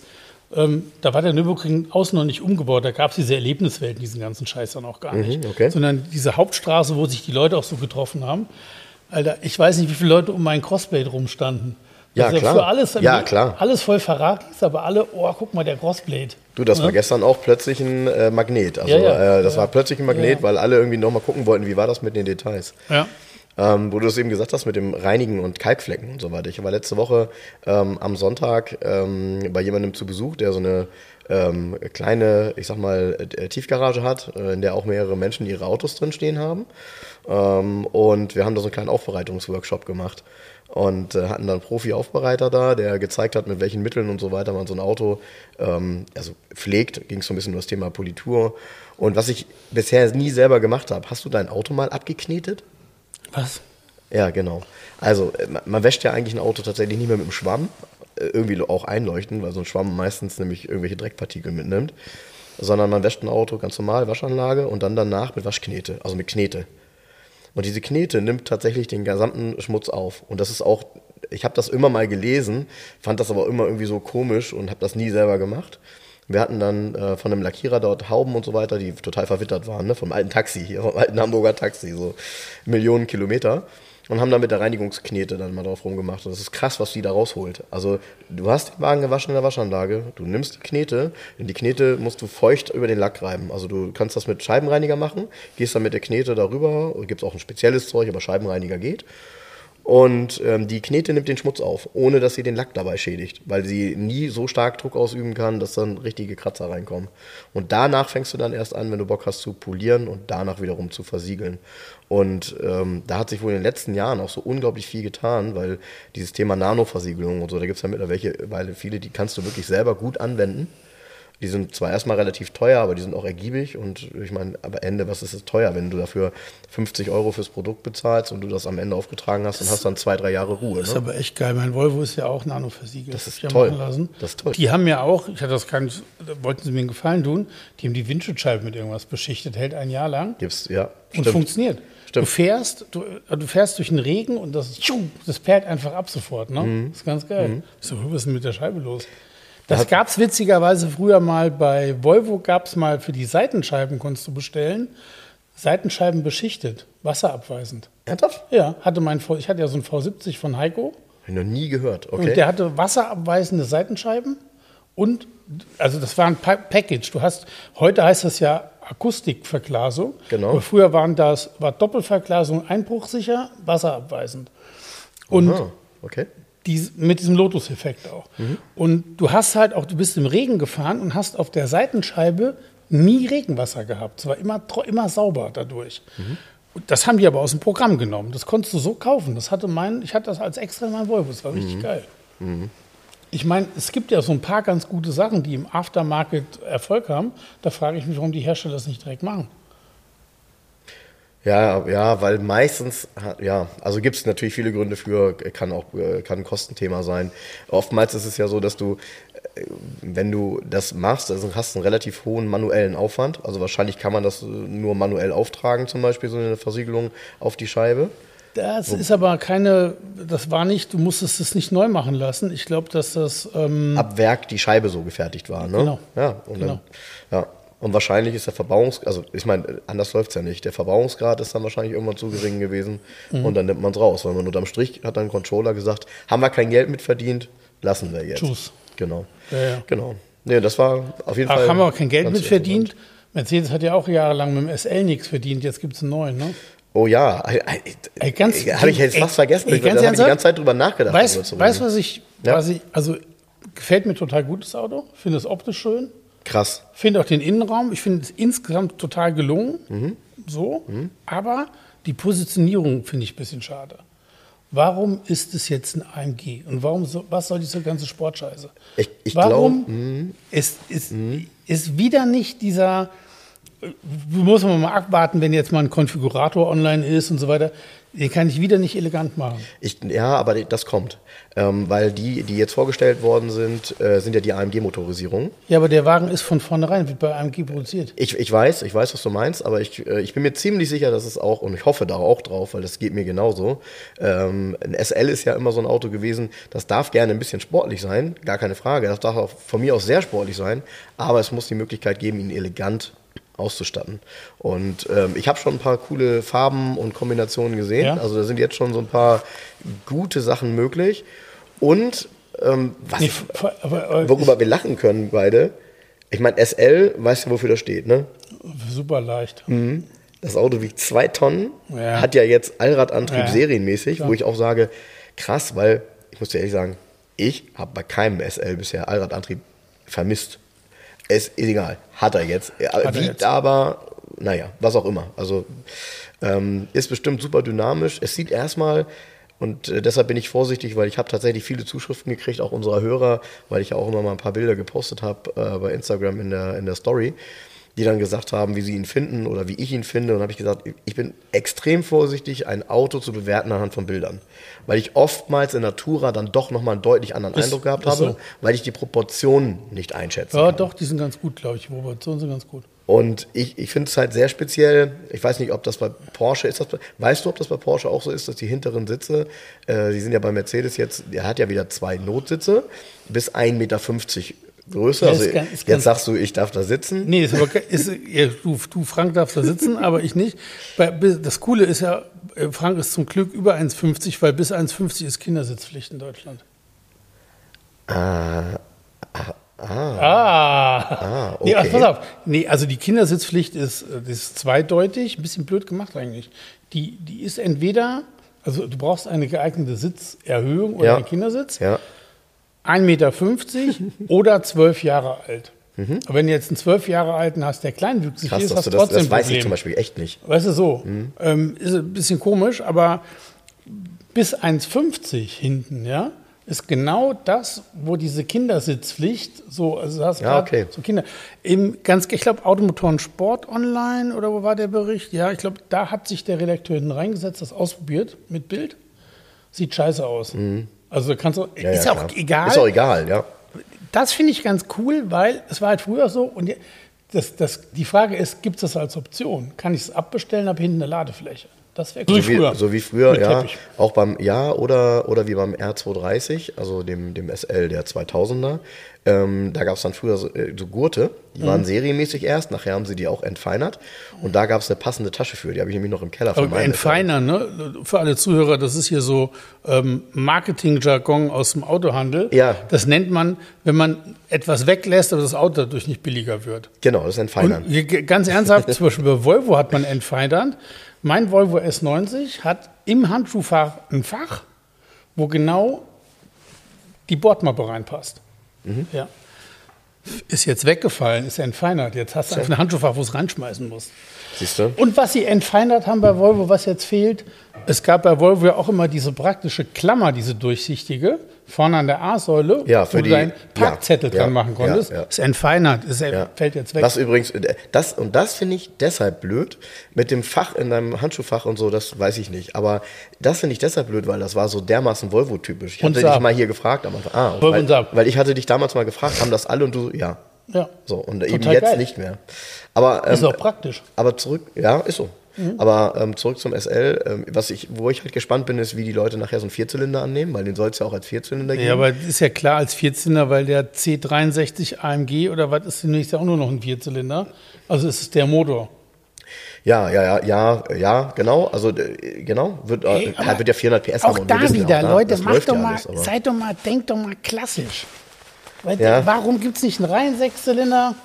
ähm, da war der Nürburgring außen noch nicht umgebaut. Da gab es diese Erlebniswelten, diesen ganzen Scheiß dann auch gar nicht. Mhm, okay. Sondern diese Hauptstraße, wo sich die Leute auch so getroffen haben. Alter, ich weiß nicht, wie viele Leute um meinen Crossblade rumstanden. Ja, Also klar. Für alles, Ja, klar. alles voll Ferraris, aber alle, oh, guck mal, der Crossblade. Du, das war gestern auch plötzlich ein äh, Magnet. Also Ja, ja. Äh, das Ja. war plötzlich ein Magnet, Ja. weil alle irgendwie nochmal gucken wollten, wie war das mit den Details. Ja. Ähm, wo du es eben gesagt hast mit dem Reinigen und Kalkflecken und so weiter. Ich war letzte Woche ähm, am Sonntag ähm, bei jemandem zu Besuch, der so eine ähm, kleine, ich sag mal, äh, Tiefgarage hat, äh, in der auch mehrere Menschen ihre Autos drin stehen haben. Ähm, und wir haben da so einen kleinen Aufbereitungsworkshop gemacht. Und äh, hatten dann einen Profi-Aufbereiter da, der gezeigt hat, mit welchen Mitteln und so weiter man so ein Auto ähm, also pflegt. Ging so ein bisschen um das Thema Politur. Und was ich bisher nie selber gemacht habe, hast du dein Auto mal abgeknetet? Was? Ja, genau. Also äh, man- man wäscht ja eigentlich ein Auto tatsächlich nicht mehr mit dem Schwamm, äh, irgendwie auch einleuchten, weil so ein Schwamm meistens nämlich irgendwelche Dreckpartikel mitnimmt, sondern man wäscht ein Auto ganz normal, Waschanlage und dann danach mit Waschknete, also mit Knete. Und diese Knete nimmt tatsächlich den gesamten Schmutz auf. Und das ist auch, ich habe das immer mal gelesen, fand das aber immer irgendwie so komisch und habe das nie selber gemacht. Wir hatten dann äh, von einem Lackierer dort Hauben und so weiter, die total verwittert waren, ne? vom alten Taxi hier, vom alten Hamburger Taxi, so Millionen Kilometer. Und haben dann mit der Reinigungsknete dann mal drauf rumgemacht. Und das ist krass, was die da rausholt. Also du hast den Wagen gewaschen in der Waschanlage, du nimmst die Knete, in die Knete musst du feucht über den Lack reiben. Also du kannst das mit Scheibenreiniger machen, gehst dann mit der Knete darüber, gibt auch ein spezielles Zeug, aber Scheibenreiniger geht. Und ähm, die Knete nimmt den Schmutz auf, ohne dass sie den Lack dabei schädigt, weil sie nie so stark Druck ausüben kann, dass dann richtige Kratzer reinkommen. Und danach fängst du dann erst an, wenn du Bock hast zu polieren und danach wiederum zu versiegeln. Und ähm, da hat sich wohl in den letzten Jahren auch so unglaublich viel getan, weil dieses Thema Nanoversiegelung und so, da gibt es ja mittlerweile viele, die kannst du wirklich selber gut anwenden. Die sind zwar erstmal relativ teuer, aber die sind auch ergiebig und ich meine, am Ende, was ist es teuer, wenn du dafür 50 Euro fürs Produkt bezahlst und du das am Ende aufgetragen hast und hast dann zwei, drei Jahre Ruhe. Das ist Ne? aber echt geil. Mein Volvo ist ja auch nanoversiegelt. Das ist ja toll. machen Lassen. Das ist toll. Die haben ja auch, ich hatte das gar nicht, wollten sie mir einen Gefallen tun, die haben die Windschutzscheibe mit irgendwas beschichtet, hält ein Jahr lang Gibt's, ja, und funktioniert. Stimmt. Du fährst, du, du fährst durch den Regen und das, das perlt einfach ab sofort. Ne? Mhm. Das ist ganz geil. Ich So, was ist denn mit der Scheibe los? Das gab es witzigerweise früher mal bei Volvo, gab es mal für die Seitenscheiben, konntest du bestellen, Seitenscheiben beschichtet, wasserabweisend. Ernsthaft? Ja, hatte mein V, ich hatte ja so einen V70 von Heiko. Hab ich noch nie gehört. Okay. Und der hatte wasserabweisende Seitenscheiben und, also das war ein Pa- Package. Du hast, heute heißt das ja Akustikverglasung. Genau. Aber früher waren das, war Doppelverglasung einbruchsicher, wasserabweisend. Und Aha, okay. Die, mit diesem Lotus-Effekt auch. Und du hast halt auch, du bist im Regen gefahren und hast auf der Seitenscheibe nie Regenwasser gehabt. Es war immer, immer sauber dadurch. Das haben die aber aus dem Programm genommen. Das konntest du so kaufen. Das hatte mein, ich hatte das als extra in meinem Volvo. Das war richtig geil. Ich meine, es gibt ja so ein paar ganz gute Sachen, die im Aftermarket Erfolg haben. Da frage ich mich, warum die Hersteller das nicht direkt machen. Ja, ja, weil meistens, ja, also gibt es natürlich viele Gründe für, kann auch äh, kann ein Kostenthema sein. Oftmals ist es ja so, dass du, äh, wenn du das machst, also hast du einen relativ hohen manuellen Aufwand. Also wahrscheinlich kann man das äh, nur manuell auftragen, zum Beispiel so eine Versiegelung auf die Scheibe. Das ist aber keine, das war nicht, du musstest es nicht neu machen lassen. Ich glaube, dass das, ähm, Ab Werk die Scheibe so gefertigt war, ne? Genau. Ja, und Genau. dann, ja. Und wahrscheinlich ist der Verbauungs, also ich meine, anders läuft's ja nicht. Der Verbauungsgrad ist dann wahrscheinlich irgendwann zu gering gewesen Mhm. und dann nimmt man's raus. Weil man unterm Strich hat dann ein Controller gesagt, haben wir kein Geld mit verdient, lassen wir jetzt. Tschüss. Genau. Ja, ja. Genau. Nee, das war auf jeden ach, Fall. haben wir auch kein Geld mit verdient. Mercedes hat ja auch jahrelang mit dem SL nichts verdient. Jetzt gibt es einen neuen, ne? Oh ja, Ey, ganz- habe ich jetzt fast vergessen. ey, Ich- habe die ganze Zeit drüber nachgedacht. Weißt du, was ich, Ja. was ich, also gefällt mir total gut das Auto. Finde es optisch schön. Krass. Finde auch den Innenraum. Ich finde es insgesamt total gelungen. Mhm. So. Aber die Positionierung finde ich ein bisschen schade. Warum ist es jetzt ein AMG? Und warum so, was soll diese ganze Sportscheiße? Ich- ich warum glaub, mhm. ist, ist, ist wieder nicht dieser, muss man mal abwarten, wenn jetzt mal ein Konfigurator online ist und so weiter, den kann ich wieder nicht elegant machen. Ich, ja, aber das kommt. Ähm, weil die, die jetzt vorgestellt worden sind, äh, sind ja die AMG-Motorisierung. Ja, aber der Wagen ist von vornherein, wird bei AMG produziert. Ich, ich weiß, ich weiß, was du meinst, aber ich, äh, ich bin mir ziemlich sicher, dass es auch, und ich hoffe da auch drauf, weil das geht mir genauso. Ähm, ein SL ist ja immer so ein Auto gewesen, das darf gerne ein bisschen sportlich sein, gar keine Frage. Das darf auch von mir aus sehr sportlich sein, aber es muss die Möglichkeit geben, ihn elegant auszustatten. Und ähm, ich habe schon ein paar coole Farben und Kombinationen gesehen. Ja. Also da sind jetzt schon so ein paar gute Sachen möglich. Und ähm, was Nee, aber worüber wir lachen können beide, ich meine, SL, weißt du, wofür das steht, ne? super leicht. Das Auto wiegt zwei Tonnen, Ja. hat ja jetzt Allradantrieb Ja. serienmäßig, Klar. wo ich auch sage, krass, weil ich muss dir ehrlich sagen, ich habe bei keinem SL bisher Allradantrieb vermisst. Es ist egal, hat er jetzt. Er er wiegt jetzt. aber, naja, was auch immer. Also ähm, ist bestimmt super dynamisch. Es sieht erstmal, und äh, deshalb bin ich vorsichtig, weil ich habe tatsächlich viele Zuschriften gekriegt, auch unserer Hörer, weil ich ja auch immer mal ein paar Bilder gepostet habe äh, bei Instagram in der, in der Story, die dann gesagt haben, wie sie ihn finden oder wie ich ihn finde. Und habe ich gesagt, ich bin extrem vorsichtig, ein Auto zu bewerten anhand von Bildern. Weil ich oftmals in Natura dann doch nochmal einen deutlich anderen Ist- Eindruck gehabt habe, so. weil ich die Proportionen nicht einschätzen Ja, kann. doch, die sind ganz gut, glaube ich. Die Proportionen sind ganz gut. Und ich, ich finde es halt sehr speziell. Ich weiß nicht, ob das bei Porsche ist. Das, weißt du, ob das bei Porsche auch so ist, dass die hinteren Sitze, äh, die sind ja bei Mercedes jetzt, der hat ja wieder zwei Notsitze, bis 1,50 Meter Größe. Ja, also ist ganz- ist jetzt ganz- sagst du, ich darf da sitzen. Nee, ist aber, ist, ja, du, du, Frank, darfst da sitzen, aber ich nicht. Das Coole ist ja, äh, Frank ist zum Glück über 1,50, weil bis 1,50 ist Kindersitzpflicht in Deutschland. Ah, ah, Ah, Ah, nee, also okay. pass auf. Nee, also die Kindersitzpflicht ist, äh, ist zweideutig, ein bisschen blöd gemacht eigentlich. Die, die ist entweder, also du brauchst eine geeignete Sitzerhöhung oder Ja. einen Kindersitz, ja. 1,50 Meter oder 12 Jahre alt. Mhm. Aber wenn du jetzt einen 12 Jahre alten hast, der kleinwüchsig Krass, ist, hast du das, trotzdem das weiß Problem. ich zum Beispiel echt nicht. Weißt du, so. Mhm. Ähm, ist ein bisschen komisch, aber bis 1,50 hinten, ja, ist genau das, wo diese Kindersitzpflicht, so, also du hast Ja, okay. so Kinder, im ganz, ich glaube, Automotoren Sport Online oder wo war der Bericht? Ja, ich glaube, da hat sich der Redakteur hinten reingesetzt, das ausprobiert mit Bild. Sieht scheiße aus. Also kannst du. Ja, ist ja, auch klar. egal. Ist auch egal, ja. Das finde ich ganz cool, weil es war halt früher so und das, das, die Frage ist, gibt es das als Option? Kann ich es abbestellen, habe hinten eine Ladefläche? Das wäre cool. So wie, so wie früher, ja. Teppich. Auch beim Ja oder, oder wie beim R230, also dem, dem SL der 2000er. Ähm, da gab es dann früher so, äh, so Gurte, die Mhm. waren serienmäßig erst, nachher haben sie die auch entfeinert. Und da gab es eine passende Tasche für, die habe ich nämlich noch im Keller von meinem Entfeiner, ne? für alle Zuhörer, das ist hier so ähm, Marketing-Jargon aus dem Autohandel. Ja. Das nennt man, wenn man etwas weglässt, aber das Auto dadurch nicht billiger wird. Genau, das ist Entfeinern. Und ganz ernsthaft, zum Beispiel bei Volvo hat man entfeinert. Mein Volvo S90 hat im Handschuhfach ein Fach, wo genau die Bordmappe reinpasst. Mhm. Ja. ist jetzt weggefallen, ist entfeinert. Jetzt hast du einfach ein Handschuhfach, wo es reinschmeißen musst. Siehst du? Und was sie entfeinert haben bei Volvo, was jetzt fehlt, es gab bei Volvo ja auch immer diese praktische Klammer, diese durchsichtige, vorne an der A-Säule, Ja, für wo die- du deinen Parkzettel ja, dran machen konntest. ja. Ist entfeinert, ist, fällt jetzt weg. Das übrigens, äh, das und das finde ich deshalb blöd. Mit dem Fach in deinem Handschuhfach und so, das weiß ich nicht. Aber das finde ich deshalb blöd, weil das war so dermaßen Volvo-typisch. Ich Und hatte dich mal hier gefragt am Anfang. Ah, weil, weil ich hatte dich damals mal gefragt, haben das alle und du, ja. ja. So, und eben Total jetzt geil. nicht mehr. Aber, ähm, Ist auch praktisch. aber zurück, ja, ist so. Mhm. Aber ähm, zurück zum SL, ähm, was ich, wo ich halt gespannt bin, ist, wie die Leute nachher so einen Vierzylinder annehmen, weil den soll es ja auch als Vierzylinder geben. Ja, aber ist ja klar als Vierzylinder, weil der C63 AMG oder was ist demnächst ja auch nur noch ein Vierzylinder. Also es ist der Motor. Ja, ja, ja, ja, ja, genau. Also äh, genau, wird, Ey, äh, wird ja 400 PS Auch haben. da wissen ja wieder, auch, da, Leute, das macht doch ja mal, alles, seid doch mal, denkt doch mal klassisch. Weil, Ja. Warum gibt es nicht einen reinen Sechszylinder?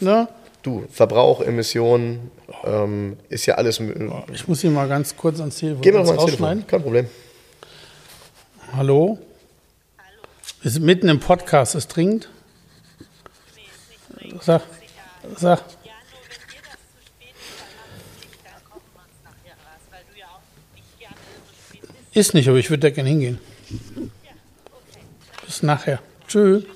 Ne? Du, Verbrauch, Emissionen, ähm, ist ja alles. Gehen Ich muss hier mal ganz kurz ans Telefon wir doch ans mal rausschneiden. Telefon, kein Problem. Hallo? Wir sind mitten im Podcast, ist dringend? Sag, sag. Ja, nur wenn dir das zu spät ist, dann machst du es nicht, dann kochen wir uns nachher was, weil du ja auch nicht gerne so spät isst. Ist nicht, aber ich würde da gerne hingehen. Bis nachher. Tschüss.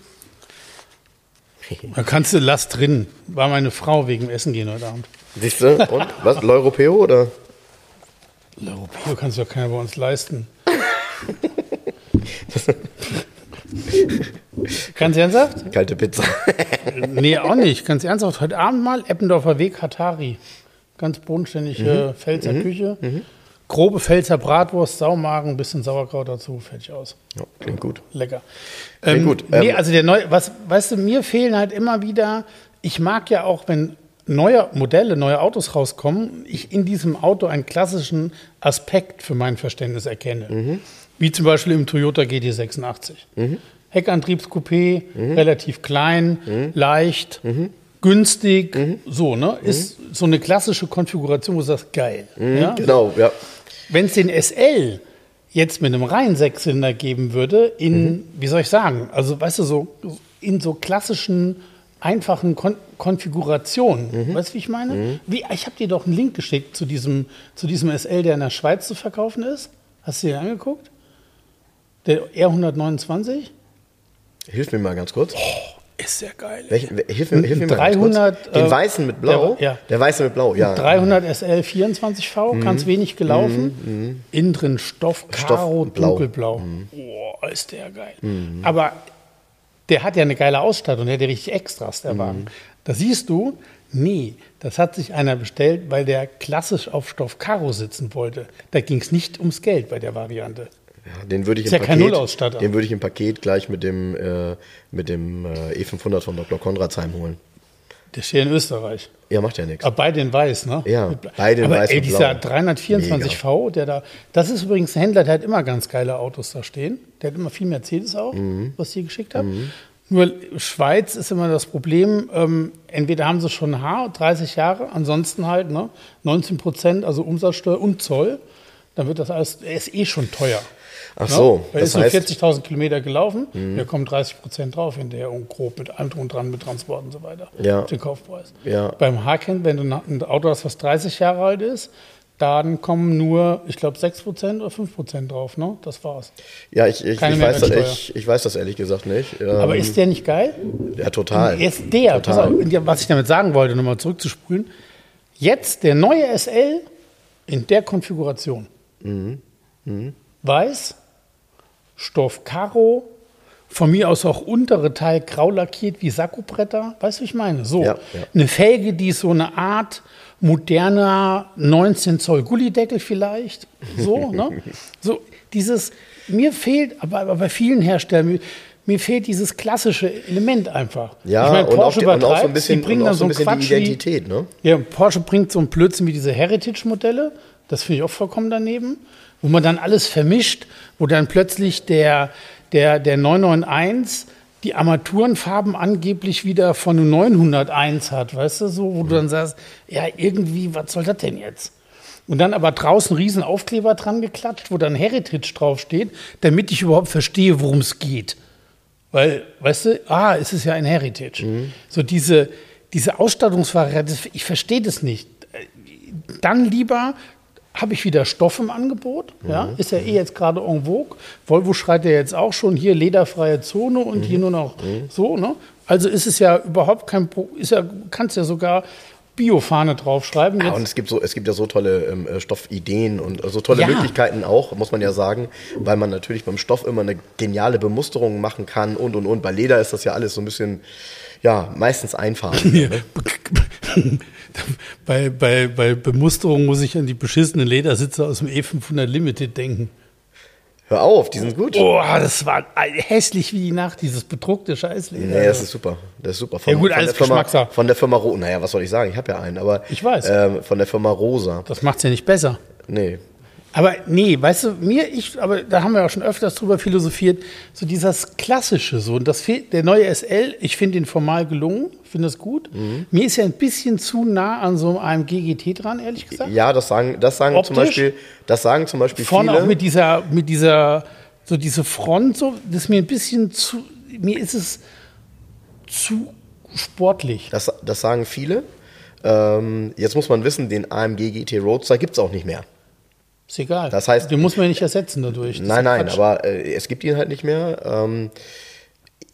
Da kannst du, lass drin. War meine Frau wegen Essen gehen heute Abend. Siehst du? Und? Was? L'Europeo oder? Europeo kannst du ja keiner bei uns leisten. Ganz ernsthaft? Kalte Pizza. Nee, auch nicht. Ganz ernsthaft. Heute Abend mal Eppendorfer Weg Hatari. Ganz bodenständige Pfälzer Küche. Grobe Pfälzer Bratwurst, Saumagen, bisschen Sauerkraut dazu, fertig aus. ja, klingt gut. Lecker. Klingt Ähm, gut. Nee, Ähm, also der neue, was, weißt du, mir fehlen halt immer wieder, ich mag ja auch, wenn neue Modelle, neue Autos rauskommen, ich in diesem Auto einen klassischen Aspekt für mein Verständnis erkenne. Mhm. Wie zum Beispiel im Toyota GT86. Heckantriebscoupé, Mhm. relativ klein, leicht, günstig, Mhm. so, ne? Ist so eine klassische Konfiguration, wo du sagst, geil. Ja? Genau, ja. Wenn es den SL jetzt mit einem reinen Sechszylinder geben würde, in, Mhm. wie soll ich sagen, also weißt du, so in so klassischen, einfachen Kon Konfigurationen, Mhm. weißt du, wie ich meine? Wie, ich habe dir doch einen Link geschickt zu diesem, zu diesem SL, der in der Schweiz zu verkaufen ist. Hast du dir den angeguckt? Der R129? Hilf mir mal ganz kurz. Ist sehr geil. ey. Welchen, hilf, mir, hilf mir mal 300, ganz kurz. Den äh, weißen mit Blau? der- ja. Der weiße mit Blau, ja. 300 SL 24V, ganz wenig gelaufen. Innen drin Stoff, Mhm, Stoff, Karo, blau. Mhm. dunkelblau. Boah, ist der geil. Aber der hat ja eine geile Ausstattung, der hat ja richtig Extras, Mhm. der Wagen. Da siehst du, nee, das hat sich einer bestellt, weil der klassisch auf Stoff Karo sitzen wollte. Da ging es nicht ums Geld bei der Variante. Ja, den würde ich ja würde ich im Paket gleich mit dem, äh, mit dem äh, E500 von Dr. Konradsheim holen. Der steht in Österreich. Ja, macht ja nichts. Aber beide in weiß, ne? Ja, in Aber weiß ey, dieser Blau. 324V, der da, das ist übrigens ein Händler, der hat immer ganz geile Autos da stehen. Der hat immer viel Mercedes auch, Mhm. was ich hier geschickt habe. Nur Schweiz ist immer das Problem, ähm, entweder haben sie schon H, 30 Jahre, ansonsten halt ne, 19 Prozent, also Umsatzsteuer und Zoll. Dann wird das alles, ist eh schon teuer. Ach so, Er das ist nur heißt, Mhm. 40.000 Kilometer gelaufen, da kommen 30 Prozent drauf hinterher und grob mit allem drum und dran, mit Transport und so weiter. Ja. Den Kaufpreis. Ja. Beim Haken, wenn du ein Auto hast, was 30 Jahre alt ist, dann kommen nur, ich glaube, 6 Prozent oder 5 Prozent drauf. Ne? Das war's. ja, ich, ich, ich, weiß das, ich, ich weiß das ehrlich gesagt nicht. Ähm, Aber ist der nicht geil? ja, total. Er ist der. Total. auf, was ich damit sagen wollte, nochmal zurückzuspulen. Jetzt der neue SL in der Konfiguration. Mhm. Weiß, Stoff Karo, von mir aus auch untere Teil grau lackiert wie Sakkobretter. Weißt du, wie ich meine? So. Ja, ja. Eine Felge, die so eine Art moderner 19 Zoll Gullideckel vielleicht. So, ne? So, dieses, mir fehlt, aber, aber bei vielen Herstellern, mir, mir fehlt dieses klassische Element einfach. Ja, ich meine, und, auch, Porsche die- und auch so ein bisschen, die bringen dann so ein bisschen Quatsch die wie- Identität, ne? ja, Porsche bringt so einen Blödsinn wie diese Heritage-Modelle. Das finde ich auch vollkommen daneben. Wo man dann alles vermischt, wo dann plötzlich der, der, der 991 die Armaturenfarben angeblich wieder von einem 901 hat, weißt du, so, wo du dann sagst, ja, irgendwie, was soll das denn jetzt? Und dann aber draußen riesen Aufkleber dran geklatscht, wo dann Heritage draufsteht, damit ich überhaupt verstehe, worum es geht. Weil, weißt du, ah, es ist ja ein Heritage. So diese, diese Ausstattungsvariante, ich verstehe das nicht. Dann lieber habe ich wieder Stoff im Angebot. Ja, ist ja eh jetzt gerade en vogue. Volvo schreit ja jetzt auch schon hier lederfreie Zone und hier nur noch so. Ne? Also ist es ja überhaupt kein, Pro- ist ja, kannst ja sogar Biofahne draufschreiben. Ja, und es gibt so, es gibt ja so tolle ähm, äh, Stoffideen und äh, so tolle Ja. Möglichkeiten auch, muss man ja sagen, weil man natürlich beim Stoff immer eine geniale Bemusterung machen kann und und und. Bei Leder ist das ja alles so ein bisschen, ja, meistens einfach. Hier. bei, bei, bei Bemusterung muss ich an die beschissenen Ledersitze aus dem E500 Limited denken. Hör auf, die sind gut. Oh, das war hässlich wie die Nacht, dieses bedruckte Scheißleder. Nee, das ist super. Das ist super. Von, Ja gut, von alles der Firma. Von der Firma Rosa. Naja, was soll ich sagen? Ich habe ja einen, aber. Ich weiß. Ähm, von der Firma Rosa. das macht's ja nicht besser. Nee. Aber nee, weißt du, mir, ich, aber da haben wir auch schon öfters drüber philosophiert, so dieses Klassische, so, und das fehlt, der neue SL, ich finde ihn formal gelungen, finde das gut. Mhm. Mir ist ja ein bisschen zu nah an so einem GGT dran, ehrlich gesagt. Ja, das sagen, das sagen zum Optisch? Beispiel, das sagen zum Beispiel Vorne viele. auch mit dieser, mit dieser, so diese Front, so, das ist mir ein bisschen zu, mir ist es zu sportlich. Das, das sagen viele. Ähm, jetzt muss man wissen, den AMG GT Roadster gibt es auch nicht mehr. Ist egal. Das heißt- den muss man ja nicht ersetzen dadurch. Das Nein, nein, aber äh, es gibt ihn halt nicht mehr. Ähm,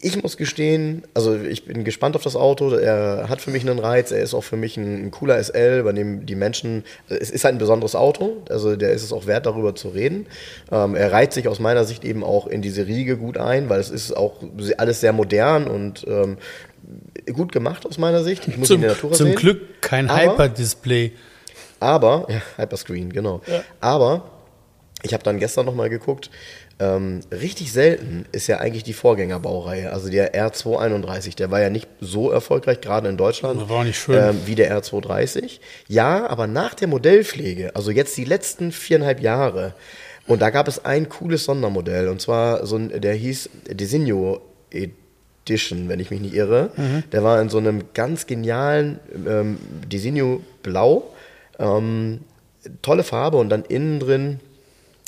ich muss gestehen, also ich bin gespannt auf das Auto. Er hat für mich einen Reiz. Er ist auch für mich ein, ein cooler SL, bei dem die Menschen. Es ist halt ein besonderes Auto. Also der ist es auch wert, darüber zu reden. Ähm, er reiht sich aus meiner Sicht eben auch in diese Riege gut ein, weil es ist auch alles sehr modern und ähm, gut gemacht aus meiner Sicht. Ich muss ihn zum, in der Natur zum sehen. Glück kein Hyper-Display. Aber, ja, Hyperscreen, genau. Aber, ich habe dann gestern nochmal geguckt, ähm, richtig selten ist ja eigentlich die Vorgängerbaureihe. Also der R231, der war ja nicht so erfolgreich, gerade in Deutschland, Das war auch nicht schön. Ähm, wie der R230. Ja, aber nach der Modellpflege, also jetzt die letzten viereinhalb Jahre, und da gab es ein cooles Sondermodell, und zwar so ein, der hieß Designo Edition, wenn ich mich nicht irre. Der war in so einem ganz genialen ähm, Designo Blau. Ähm, tolle Farbe und dann innen drin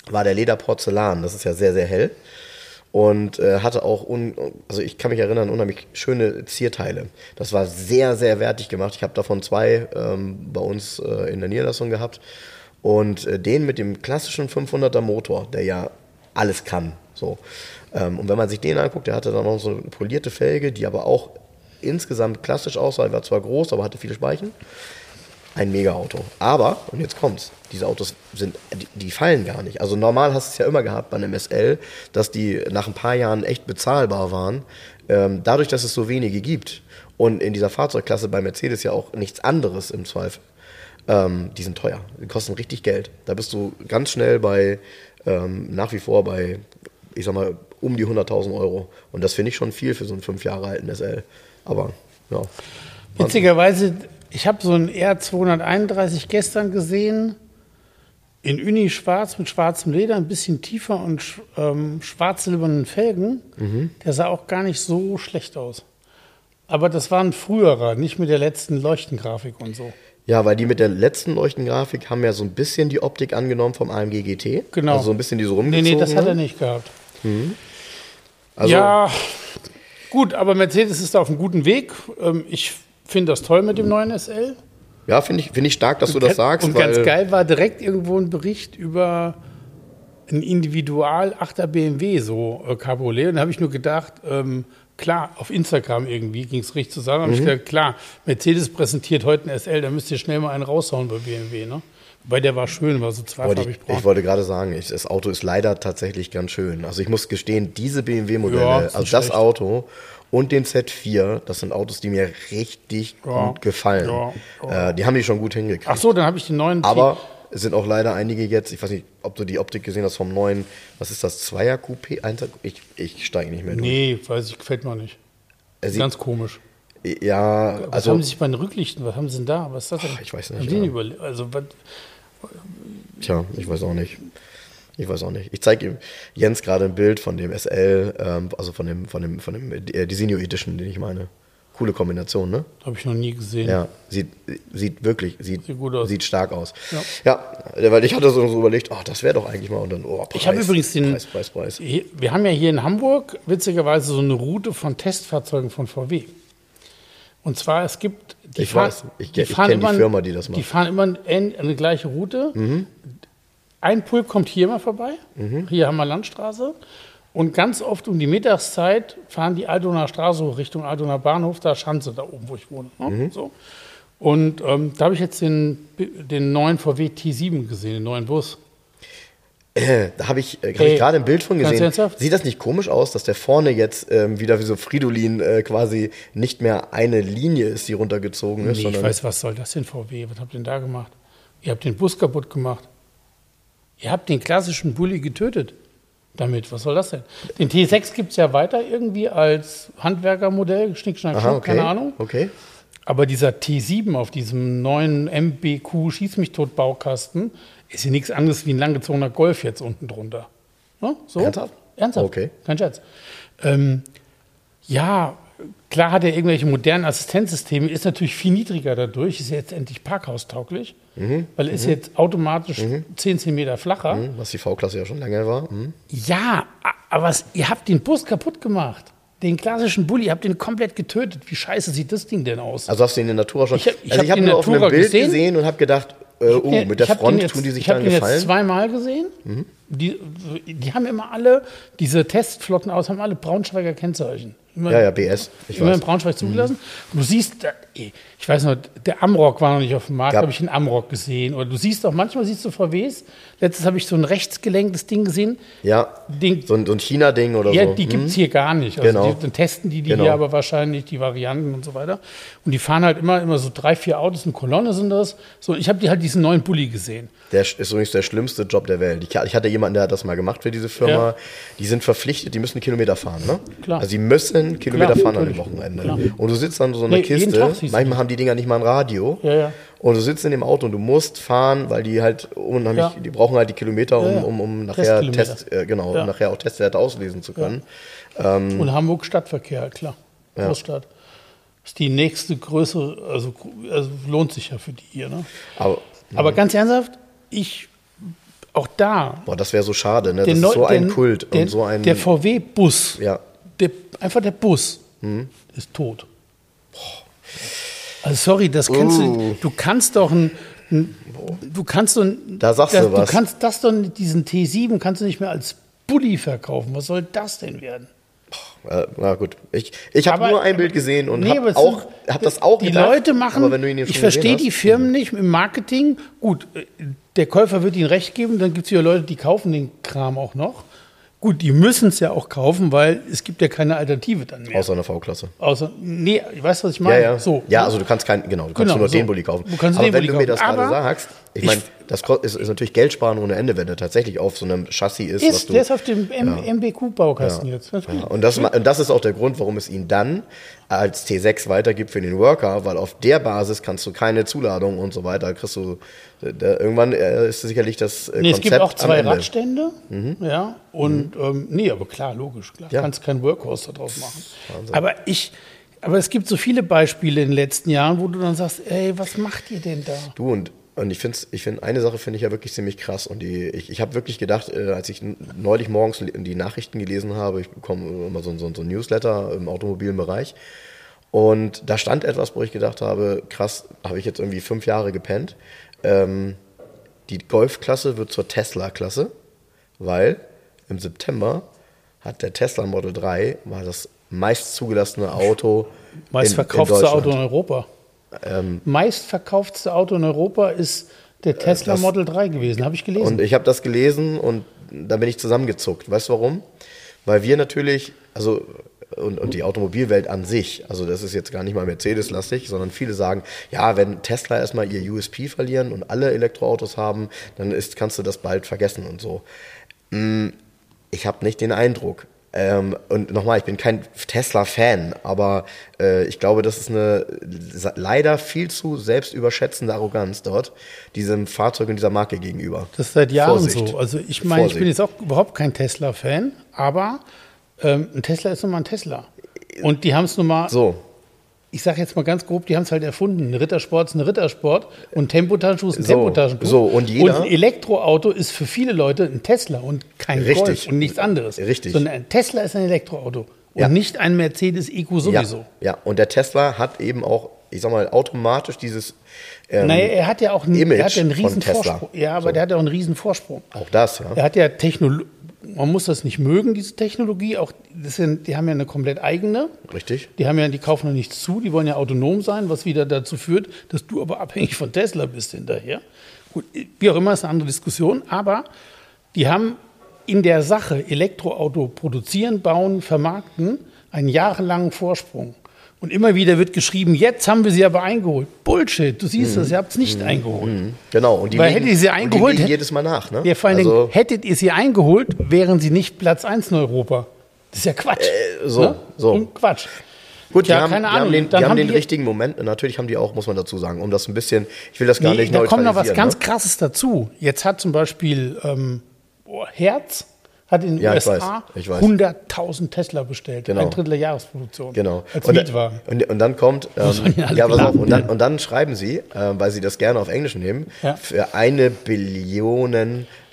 war der Leder Porzellan. Das ist ja sehr, sehr hell. Und äh, hatte auch, also ich kann mich erinnern, unheimlich schöne Zierteile. Das war sehr, sehr wertig gemacht. Ich habe davon zwei ähm, bei uns äh, in der Niederlassung gehabt. Und äh, den mit dem klassischen 500er Motor, der ja alles kann. So. Ähm, und wenn man sich den anguckt, der hatte dann noch so eine polierte Felge, die aber auch insgesamt klassisch aussah. Er war zwar groß, aber hatte viele Speichen ein Mega-Auto. Aber, und jetzt kommt's, diese Autos sind, die, die fallen gar nicht. Also normal hast du es ja immer gehabt bei einem SL, dass die nach ein paar Jahren echt bezahlbar waren. Ähm, dadurch, dass es so wenige gibt und in dieser Fahrzeugklasse bei Mercedes ja auch nichts anderes im Zweifel, ähm, die sind teuer. Die kosten richtig Geld. Da bist du ganz schnell bei, ähm, nach wie vor bei, ich sag mal, um die 100.000 Euro. Und das finde ich schon viel für so einen fünf Jahre alten SL. Aber, ja. Witzigerweise, ich habe so einen R231 gestern gesehen, in Uni schwarz mit schwarzem Leder, ein bisschen tiefer und ähm, schwarz-silbernen Felgen. Mhm. Der sah auch gar nicht so schlecht aus. Aber das war ein früherer, nicht mit der letzten Leuchtengrafik und so. Ja, weil die mit der letzten Leuchtengrafik haben ja so ein bisschen die Optik angenommen vom AMG GT. Genau. Also so ein bisschen diese Nee, rumgezogen. nee, das hat er nicht gehabt. Also, ja, gut, aber Mercedes ist auf einem guten Weg. Ähm, Ich finde das toll mit dem neuen SL. ja finde ich, find ich stark, dass du das sagst. Und weil, ganz geil war direkt irgendwo ein Bericht über ein Individual 8er BMW, so äh, Cabriolet. Und da habe ich nur gedacht, ähm, klar, auf Instagram irgendwie ging es richtig zusammen. Da habe ich Mhm. gedacht, klar, Mercedes präsentiert heute ein SL, da müsst ihr schnell mal einen raushauen bei BMW. Ne? Wobei der war schön, war so zweifarbig ich, braun. ich wollte gerade sagen, ich, das Auto ist leider tatsächlich ganz schön. Also ich muss gestehen, diese BMW-Modelle, Ja, also das schlecht. Auto und den Z4, das sind Autos, die mir richtig Ja, gut gefallen. ja, Äh, die haben die schon gut hingekriegt. Ach so, dann habe ich den neuen. Aber es sind auch leider einige jetzt, ich weiß nicht, ob du die Optik gesehen hast vom neuen, was ist das, Zweier Coupé? Einser- Ich, ich steige nicht mehr durch. Nee, weiß ich, gefällt mir nicht. Sieht, Ganz komisch. ja, Was also haben sie sich bei den Rücklichten, was haben sie denn da? Was ist das denn? Ich weiß nicht, ja. also, was, Tja, ich weiß auch nicht. Ich weiß auch nicht. Ich zeige ihm Jens gerade ein Bild von dem SL, ähm, also von dem, von dem, von dem äh, Designo Edition, den ich meine. Coole Kombination, ne? Habe ich noch nie gesehen. Ja, sieht, sieht wirklich, sieht, Sieht gut aus. sieht stark aus. Ja. Ja, weil ich hatte so, so überlegt, ach, das wäre doch eigentlich mal und dann, oh, Preis, Ich habe übrigens den. Preis, Preis, Preis. Hier- Wir haben ja hier in Hamburg witzigerweise so eine Route von Testfahrzeugen von VW. Und zwar, es gibt. Die Ich weiß. Ich ich fahren kenn die immer- Firma, die das Die macht. fahren immer eine, eine gleiche Route. Ein Pulk kommt hier mal vorbei. Mhm. Hier haben wir Landstraße. Und ganz oft um die Mittagszeit fahren die Altonaer Straße hoch Richtung Altonaer Bahnhof, da Schanze, da oben, wo ich wohne. Ne? Mhm. So. Und ähm, da habe ich jetzt den, den neuen VW T7 gesehen, den neuen Bus. Äh, da habe ich, äh, hab ich gerade ein Bild von gesehen. Sieht das nicht komisch aus, dass der vorne jetzt ähm, wieder wie so Fridolin äh, quasi nicht mehr eine Linie ist, die runtergezogen ist, Nee, ich weiß, was soll das denn, VW? Was habt ihr denn da gemacht? Ihr habt den Bus kaputt gemacht. Ihr habt den klassischen Bulli getötet. Damit, was soll das denn? Den T6 gibt es ja weiter irgendwie als Handwerkermodell, Schnick, Schnack, Aha, okay. keine Ahnung. Okay. Aber dieser T7 auf diesem neuen MBQ Schieß mich tot Baukasten ist ja nichts anderes wie ein langgezogener Golf jetzt unten drunter. Ne? So? Ernsthaft? Ernsthaft. Okay. Kein Scherz. Ähm, ja, klar hat er irgendwelche modernen Assistenzsysteme, ist natürlich viel niedriger dadurch, ist jetzt endlich parkhaustauglich, Mhm. weil er ist jetzt automatisch 10 cm flacher. Hm, Was die V-Klasse ja schon lange war. Hm. Ja, aber was, ihr habt den Bus kaputt gemacht. Den klassischen Bulli, ihr habt den komplett getötet. Wie scheiße sieht das Ding denn aus? Also hast du ihn in der Natura schon. Ich hab- ich also hab habe ihn in nur auf Natura einem Bild gesehen. gesehen, und habe gedacht, äh, oh, mit der ich den Front jetzt, tun die sich ich dann den gefallen. Mhm. jetzt zweimal gesehen. Die, die haben immer alle, diese Testflotten aus, haben alle Braunschweiger Kennzeichen. Immer, Ja, ja, BS. Ich immer in weiß. Mhm. Braunschweig zugelassen. Du siehst, ich weiß noch, der Amrock war noch nicht auf dem Markt, habe ich einen Amrock gesehen. Oder du siehst auch, manchmal siehst du VWs. Letztes habe ich so ein rechtsgelenktes Ding gesehen. Ja, Den, so ein, so ein China-Ding oder ja, so. die Hm. gibt es hier gar nicht. Also Genau. die, dann testen die die Genau. hier aber wahrscheinlich, die Varianten und so weiter. Und die fahren halt immer, immer so drei, vier Autos in Kolonne sind das. So, ich habe die halt diesen neuen Bulli gesehen. Der ist übrigens der schlimmste Job der Welt. Ich, ich hatte jemanden, der hat das mal gemacht für diese Firma. Ja. Die sind verpflichtet, die müssen Kilometer fahren, ne? Klar. Also sie müssen Kilometer Klar, fahren an dem. Wochenende. Klar. Und du sitzt dann so in einer Nee, Kiste. Manchmal haben die Dinger nicht mal ein Radio. Ja, ja. Und du sitzt in dem Auto und du musst fahren, weil die halt unheimlich, Ja. die brauchen halt die Kilometer, um, um, um nachher. Test, äh, genau, um nachher auch Testwerte auslesen zu können. Und Hamburg Stadtverkehr, klar. Großstadt. Ist die nächste größere, also, also lohnt sich ja für die hier. Ne? Aber Aber ganz ernsthaft, ich, auch da, boah, das wäre so schade, ne? Das ist so ein Kult der, und so ein. der VW-Bus, ja. Der, einfach der Bus, ist tot. Also sorry, das kannst Uh. du, du kannst doch ein, ein du kannst doch, ein- Da sagst das, du was. Du kannst das doch, diesen T7 kannst du nicht mehr als Bulli verkaufen. Was soll das denn werden? Äh, na gut, ich, ich habe nur ein Bild gesehen und Nee, habe auch, hab das auch Die gedacht, Leute machen, aber wenn du ihn jetzt ich verstehe die Firmen nicht im Marketing. Gut, äh, der Käufer wird ihnen recht geben, dann gibt es ja Leute, die kaufen den Kram auch noch. Gut, die müssen es ja auch kaufen, weil es gibt ja keine Alternative dann mehr. Außer einer V-Klasse. Außer, nee, weißt du, was ich Ja, meine? ja. So, ja, ne? also du kannst keinen, genau, du kannst Genau, nur so. den Bulli kaufen. Du kannst Aber den wenn Bulli du mir das kaufen. gerade Aber sagst, ich ich- meine, das ist, ist natürlich Geld sparen ohne Ende, wenn der tatsächlich auf so einem Chassis ist. was ist, du, der ist auf dem M MBQ-Baukasten jetzt. Das ja, und, das, und das ist auch der Grund, warum es ihn dann als T6 weitergibt für den Worker, weil auf der Basis kannst du keine Zuladung und so weiter, kriegst du, äh, da, irgendwann äh, ist sicherlich das äh, Nee, es Konzept gibt auch zwei Ende. Mhm. Radstände. Ja, und ähm, nee, aber klar, logisch, klar. Ja. Kannst kein Workhorse daraus machen. Aber ich, aber es gibt so viele Beispiele in den letzten Jahren, wo du dann sagst, ey, was macht ihr denn da? Du und und ich finde, ich find, eine Sache finde ich ja wirklich ziemlich krass. Und die, ich, ich habe wirklich gedacht, äh, als ich neulich morgens die Nachrichten gelesen habe, ich bekomme immer so, so, so ein Newsletter im automobilen Bereich. Und da stand etwas, wo ich gedacht habe, krass, habe ich jetzt irgendwie fünf Jahre gepennt. Ähm, die Golf-Klasse wird zur Tesla-Klasse, weil im September hat der Tesla Model 3 war das meist zugelassene Auto Meist verkauftste Auto in Europa. Ähm, Meist verkauftste Auto in Europa ist der Tesla das- Model 3 gewesen, habe ich gelesen. Und ich habe das gelesen und da bin ich zusammengezuckt. Weißt du warum? Weil wir natürlich, also und, und die Automobilwelt an sich, also das ist jetzt gar nicht mal Mercedes-lastig, sondern viele sagen, ja, wenn Tesla erstmal ihr USP verlieren und alle Elektroautos haben, dann ist, kannst du das bald vergessen und so. Mm, Ich habe nicht den Eindruck. Ähm, und nochmal, ich bin kein Tesla-Fan, aber äh, ich glaube, das ist eine leider viel zu selbstüberschätzende Arroganz dort, diesem Fahrzeug und dieser Marke gegenüber. Das ist seit Jahren Vorsicht. so. Also ich meine, ich bin jetzt auch überhaupt kein Tesla-Fan, aber ähm, ein Tesla ist nun mal ein Tesla. Und die haben es nun mal So, ich sage jetzt mal ganz grob, die haben es halt erfunden. Ein Rittersport ist ein Rittersport und ein Tempotaschentuch ist ein So, Tempotaschentuch. so, und jeder- ein Elektroauto ist für viele Leute ein Tesla und kein Richtig. Golf und nichts anderes. Richtig. Sondern ein Tesla ist ein Elektroauto und Ja. nicht ein Mercedes EQ sowieso. Ja, ja, und der Tesla hat eben auch, ich sag mal, automatisch dieses ähm, Naja, er hat ja auch einen, Image er hat ja einen riesen. Vorsprung. Ja, aber So. der hat ja auch einen riesen Vorsprung. auch das, ja. Er hat ja Technologie, man muss das nicht mögen, diese Technologie. Auch sind, die haben ja eine komplett eigene. Richtig. Die haben ja, die kaufen noch nichts zu, die wollen ja autonom sein, was wieder dazu führt, dass du aber abhängig von Tesla bist hinterher. Gut, wie auch immer ist eine andere Diskussion, aber die haben in der Sache Elektroauto produzieren, bauen, vermarkten einen jahrelangen Vorsprung. Und immer wieder wird geschrieben, jetzt haben wir sie aber eingeholt. Bullshit, du siehst das, ihr habt es nicht eingeholt. Genau. Und die Weil legen, hätte ich sie eingeholt, die hätte- jedes Mal nach, ne? Ja, vor allen also, Dingen, hättet ihr sie eingeholt, wären sie nicht Platz 1 in Europa. Das ist ja Quatsch. Äh, so, so. Und Quatsch. Gut, Ja, die haben, keine die Ahnung. haben den, die haben haben den die- richtigen Moment. Natürlich haben die auch, muss man dazu sagen, um das ein bisschen, ich will das gar Nee, nicht da kommt noch was neutralisieren, ganz ne? Krasses dazu. Jetzt hat zum Beispiel ähm, oh, Herz hat in den Ja, USA weiß, ich weiß. 100.000 Tesla bestellt. Genau. Ein Drittel der Jahresproduktion. Genau. Als und, Mietwagen. Und, und dann kommt, ähm, ja, pass auf, und dann, und dann schreiben sie, äh, weil sie das gerne auf Englisch nehmen, Ja. für eine Billion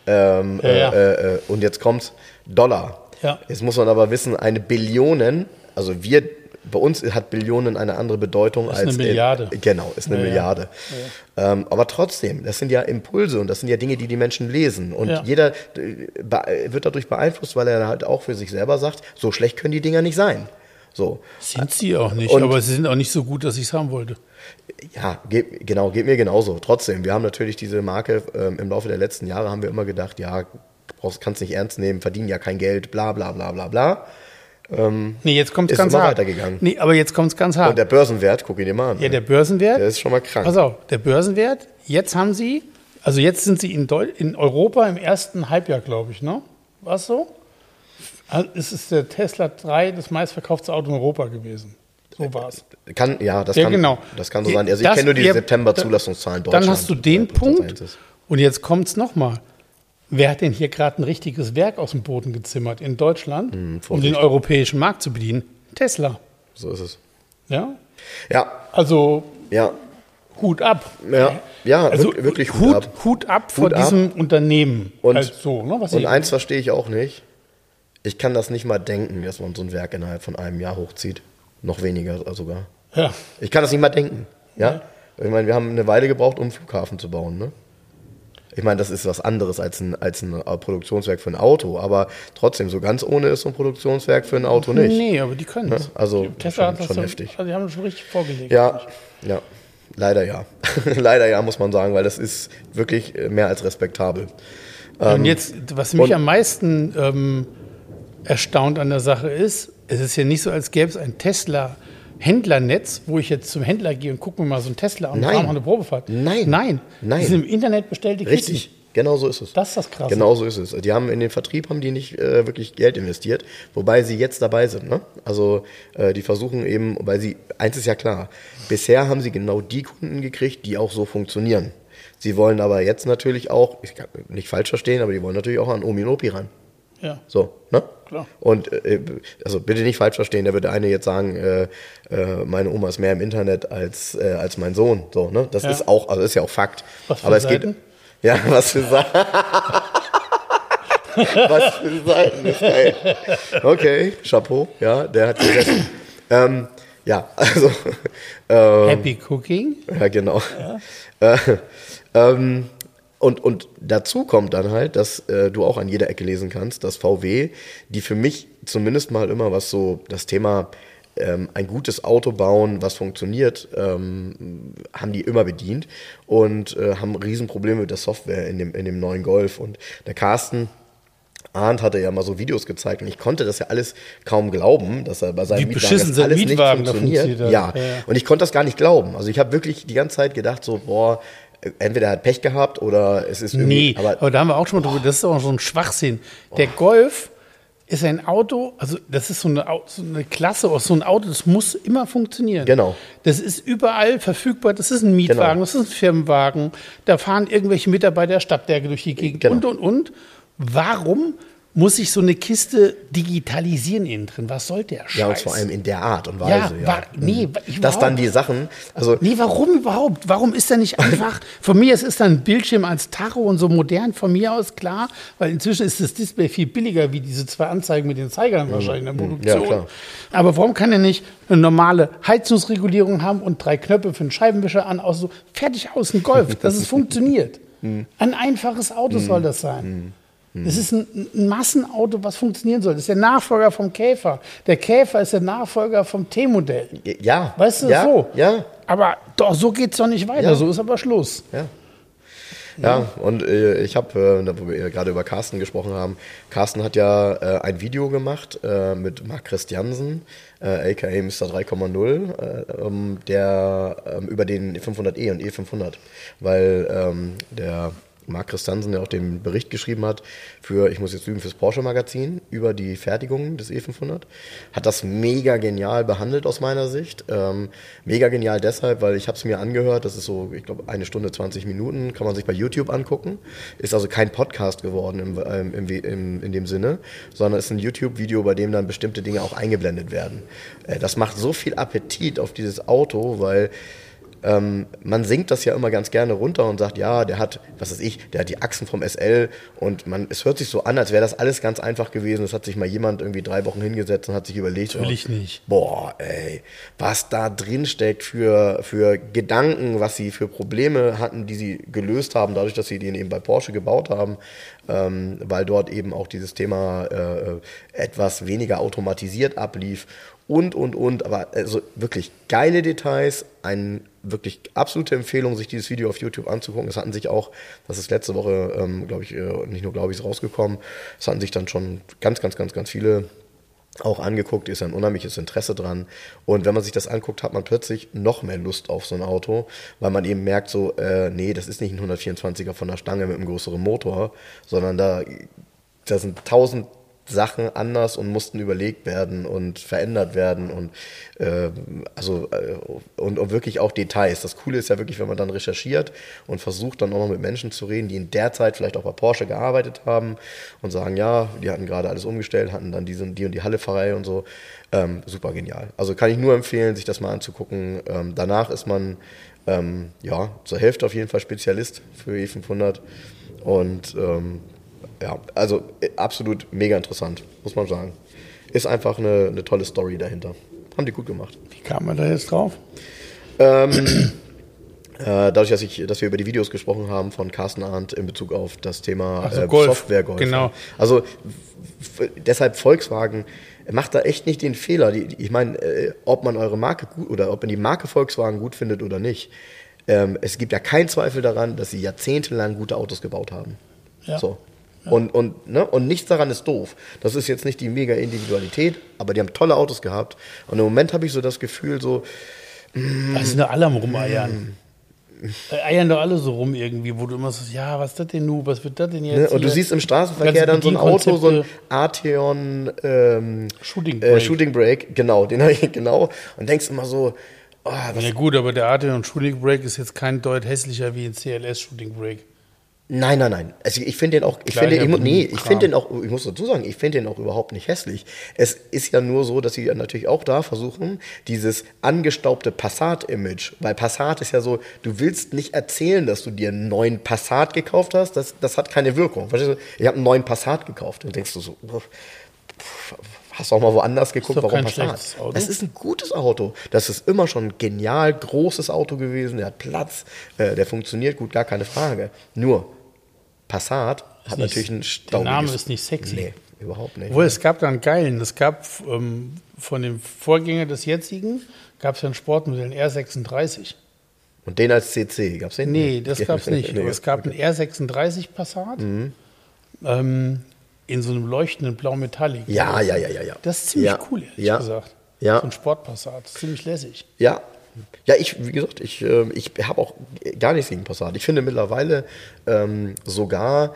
ähm, Ja, ja. Äh, äh, und jetzt kommt Dollar. Ja. Jetzt muss man aber wissen, eine Billionen, also wir, bei uns hat Billionen eine andere Bedeutung Ist als eine Milliarde. In, genau, ist eine Ja, ja. Milliarde. Ähm, aber trotzdem, das sind ja Impulse und das sind ja Dinge, die die Menschen lesen. Und Ja. jeder äh, wird dadurch beeinflusst, weil er halt auch für sich selber sagt, so schlecht können die Dinger nicht sein. So. Sind sie auch nicht, Und- aber sie sind auch nicht so gut, dass ich es haben wollte. Ja, geht, genau, geht mir genauso. Trotzdem, wir haben natürlich diese Marke ähm, im Laufe der letzten Jahre haben wir immer gedacht, ja, brauchst, kannst nicht ernst nehmen, verdienen ja kein Geld, bla bla bla bla bla. Nee, jetzt kommt es Ist ganz immer hart. weitergegangen. Nee, aber jetzt kommt es ganz hart. Und der Börsenwert, guck ihn dir mal an. Ja, der Börsenwert. Der ist schon mal krank. Pass auf, der Börsenwert, jetzt haben sie, also jetzt sind sie in, Deu in Europa im ersten Halbjahr, glaube ich, ne? War es so? Es ist der Tesla 3 das meistverkaufte Auto in Europa gewesen. So war es. Kann, ja, das Ja, kann, genau. das kann so sein. Also ich kenne nur die September-Zulassungszahlen Dann Deutschland. hast du den äh, Punkt. Und jetzt kommt es nochmal. Wer hat denn hier gerade ein richtiges Werk aus dem Boden gezimmert in Deutschland, um Vorsicht. den europäischen Markt zu bedienen? Tesla. So ist es. Ja? Ja, Also ja, Hut ab. ja, ja, Also wirk- wirklich Hut, ab. Hut ab vor Hut ab. diesem Unternehmen. Und- Halt so, ne, was Und eins verstehe ich auch nicht. Ich kann das nicht mal denken, dass man so ein Werk innerhalb von einem Jahr hochzieht. Noch weniger sogar. ja. Ich kann das nicht mal denken. Ja? Ich meine, wir haben eine Weile gebraucht, um einen Flughafen zu bauen. Ne? Ich meine, das ist was anderes als ein, als ein äh, Produktionswerk für ein Auto, aber trotzdem, so ganz ohne ist so ein Produktionswerk für ein Auto nicht. Nee, aber die können es. Ne? Also, Tesla schon- schon so- heftig. Also die haben das schon richtig vorgelegt. Ja, ja. Leider ja. Leider ja, muss man sagen, weil das ist wirklich äh, mehr als respektabel. Und jetzt, was mich am meisten ähm, erstaunt an der Sache ist, es ist ja nicht so, als gäbe es ein Tesla-Händlernetz, wo ich jetzt zum Händler gehe und gucke mir mal so ein Tesla an und Nein. mal eine Probefahrt. Nein. Nein. Nein. Die sind im Internet bestellte Kisten. Richtig, genau so ist es. Das ist das Krasse. Genau so ist es. Die haben in den Vertrieb haben die nicht äh, wirklich Geld investiert, wobei sie jetzt dabei sind. Ne? Also äh, die versuchen eben, weil sie, eins ist ja klar, bisher haben sie genau die Kunden gekriegt, die auch so funktionieren. Sie wollen aber jetzt natürlich auch, ich kann nicht falsch verstehen, aber die wollen natürlich auch an Omi und Opi ran. Ja. So, ne? Klar. Und äh, also bitte nicht falsch verstehen, da würde eine jetzt sagen, äh, äh, meine Oma ist mehr im Internet als, äh, als mein Sohn. So, ne? Das Ja. ist auch, also ist ja auch Fakt. Was für Aber es Seiten? geht. Ja, was für Seiten. was für Seiten ist geil. Okay, Chapeau, ja, der hat gesessen. ähm, ja, also ähm, Happy Cooking. ja, genau. Äh, ähm, und, und dazu kommt dann halt, dass äh, du auch an jeder Ecke lesen kannst, dass VW, die für mich zumindest mal immer was so das Thema ähm, ein gutes Auto bauen, was funktioniert, ähm, haben die immer bedient und äh, haben Riesenprobleme mit der Software in dem, in dem neuen Golf. Und der Carsten, Arndt hatte ja mal so Videos gezeigt und ich konnte das ja alles kaum glauben, dass er bei seinem Wie Mietwagen beschissen das sein alles Mietwagen nicht funktioniert. funktioniert. Ja, ja. und ich konnte das gar nicht glauben. Also ich habe wirklich die ganze Zeit gedacht so, boah, entweder er hat Pech gehabt oder es ist irgendwie, Nee, aber, aber da haben wir auch schon mal drüber, das ist auch so ein Schwachsinn. Der Golf ist ein Auto, also das ist so eine, so eine Klasse aus so ein Auto, das muss immer funktionieren. Genau. Das ist überall verfügbar, das ist ein Mietwagen, Genau. das ist ein Firmenwagen, da fahren irgendwelche Mitarbeiter der Stadtwerke durch die Gegend Genau. und, und, und. Warum muss ich so eine Kiste digitalisieren innen drin? Was soll der Scheiß? Ja, und vor allem in der Art und Ja, Weise. Ja, war- nee, Mhm. Dass dann die Sachen, also Nee, warum überhaupt? Warum ist er nicht einfach? Von mir aus ist dann ein Bildschirm als Tacho und so modern, von mir aus klar, weil inzwischen ist das Display viel billiger wie diese zwei Anzeigen mit den Zeigern wahrscheinlich in der Produktion. Mhm. Ja, klar. Aber warum kann er nicht eine normale Heizungsregulierung haben und drei Knöpfe für den Scheibenwischer an, aus so fertig aus, ein Golf, dass es funktioniert? Mhm. Ein einfaches Auto soll das sein. Das ist ein, ein Massenauto, was funktionieren soll. Das ist der Nachfolger vom Käfer. Der Käfer ist der Nachfolger vom T-Modell. ja. Weißt du, ja, so. Ja, Aber doch, so geht es doch nicht weiter. Ja. So ist aber Schluss. Ja. Ja, und äh, ich habe, äh, wo wir gerade über Carsten gesprochen haben, Carsten hat ja äh, ein Video gemacht äh, mit Marc Christiansen, aka Mr. 3,0, äh, ähm, der ähm, über den 500e und E500, weil ähm, der Marc Christiansen, der auch den Bericht geschrieben hat für, ich muss jetzt lügen, fürs Porsche-Magazin über die Fertigung des E500, hat das mega genial behandelt aus meiner Sicht. Ähm, mega genial deshalb, weil ich habe es mir angehört, das ist so, ich glaube, eine Stunde 20 Minuten, kann man sich bei YouTube angucken. Ist also kein Podcast geworden im, ähm, im, im, in dem Sinne, sondern ist ein YouTube-Video, bei dem dann bestimmte Dinge auch eingeblendet werden. Äh, das macht so viel Appetit auf dieses Auto, weil ähm, man singt das ja immer ganz gerne runter und sagt, ja, der hat, was weiß ich, der hat die Achsen vom SL und man, es hört sich so an, als wäre das alles ganz einfach gewesen. Es hat sich mal jemand irgendwie drei Wochen hingesetzt und hat sich überlegt, Natürlich oh, nicht. Boah, ey, was da drin steckt für, für Gedanken, was sie für Probleme hatten, die sie gelöst haben, dadurch, dass sie den eben bei Porsche gebaut haben, ähm, weil dort eben auch dieses Thema äh, etwas weniger automatisiert ablief und, und, und. Aber also wirklich geile Details, eine wirklich absolute Empfehlung, sich dieses Video auf YouTube anzugucken. Es hatten sich auch, das ist letzte Woche, ähm, glaube ich, äh, nicht nur glaube ich, ist rausgekommen, es hatten sich dann schon ganz, ganz, ganz, ganz viele auch angeguckt, ist ein unheimliches Interesse dran. Und wenn man sich das anguckt, hat man plötzlich noch mehr Lust auf so ein Auto, weil man eben merkt, so, äh, nee, das ist nicht ein 124er von der Stange mit einem größeren Motor, sondern da, da sind tausend Sachen anders und mussten überlegt werden und verändert werden und äh, also äh, und, und wirklich auch Details. Das Coole ist ja wirklich, wenn man dann recherchiert und versucht dann auch noch mit Menschen zu reden, die in der Zeit vielleicht auch bei Porsche gearbeitet haben und sagen, ja, die hatten gerade alles umgestellt, hatten dann diese, die und die Hallepfarei und so. Ähm, super genial. Also kann ich nur empfehlen, sich das mal anzugucken. Ähm, danach ist man ähm, ja zur Hälfte auf jeden Fall Spezialist für E500 und ähm, ja, also äh, absolut mega interessant, muss man sagen. Ist einfach eine, eine tolle Story dahinter. Haben die gut gemacht. Wie kam man da jetzt drauf? Ähm, äh, dadurch, dass, ich, dass wir über die Videos gesprochen haben von Carsten Arndt in Bezug auf das Thema Ach so, äh, Golf. Software-Golf. Genau. Also deshalb Volkswagen macht da echt nicht den Fehler. Die, ich meine, äh, ob man eure Marke gut oder ob man die Marke Volkswagen gut findet oder nicht. Ähm, es gibt ja keinen Zweifel daran, dass sie jahrzehntelang gute Autos gebaut haben. Ja. So. Und, und, ne? und nichts daran ist doof. Das ist jetzt nicht die mega Individualität, aber die haben tolle Autos gehabt. Und im Moment habe ich so das Gefühl, so, Da sind doch alle am Rumeiern. Da eiern doch alle so rum irgendwie, wo du immer so, ja, was ist das denn nu, was wird das denn jetzt? Ne? Und du hier? siehst im Straßenverkehr dann so ein Auto, so ein. Arteon ähm, Shooting Äh, Brake. Shooting Brake, genau, den habe ich genau. Und denkst immer so, oh, was, Ja gut, aber der Arte und Shooting Brake ist jetzt kein Deut hässlicher wie ein CLS Shooting Brake. Nein, nein, nein. Also ich finde den auch, ich finde, ich, nee, ich finde den auch, ich muss dazu sagen, ich finde den auch überhaupt nicht hässlich. Es ist ja nur so, dass sie ja natürlich auch da versuchen, dieses angestaubte Passat-Image, weil Passat ist ja so, du willst nicht erzählen, dass du dir einen neuen Passat gekauft hast, das, das hat keine Wirkung. Verstehst du? Ich habe einen neuen Passat gekauft. Dann denkst du so, pff, Hast du auch mal woanders geguckt, doch warum Passat? Das ist ein gutes Auto. Das ist immer schon ein genial großes Auto gewesen. Der hat Platz, äh, der funktioniert gut, gar keine Frage. Nur Passat hat nicht- natürlich einen der staubiges... Name ist nicht sexy. Nee, überhaupt nicht. Obwohl, es gab da einen geilen. Es gab ähm, von dem Vorgänger des jetzigen, gab es ja ein Sportmodell, ein R36. Und den als CC, gab's den? Nee, das gab es nicht. Nee, Mhm. Es gab einen R36 Passat ähm, in so einem leuchtenden Blau Metallic. Ja, ja, ja, ja, ja. Das ist ziemlich Ja, cool, ehrlich ja, gesagt. ja. So ein Sportpassat. Ziemlich lässig. Ja. Ja, ich, wie gesagt, ich, ähm, ich habe auch gar nichts gegen Passat. Ich finde mittlerweile ähm, sogar,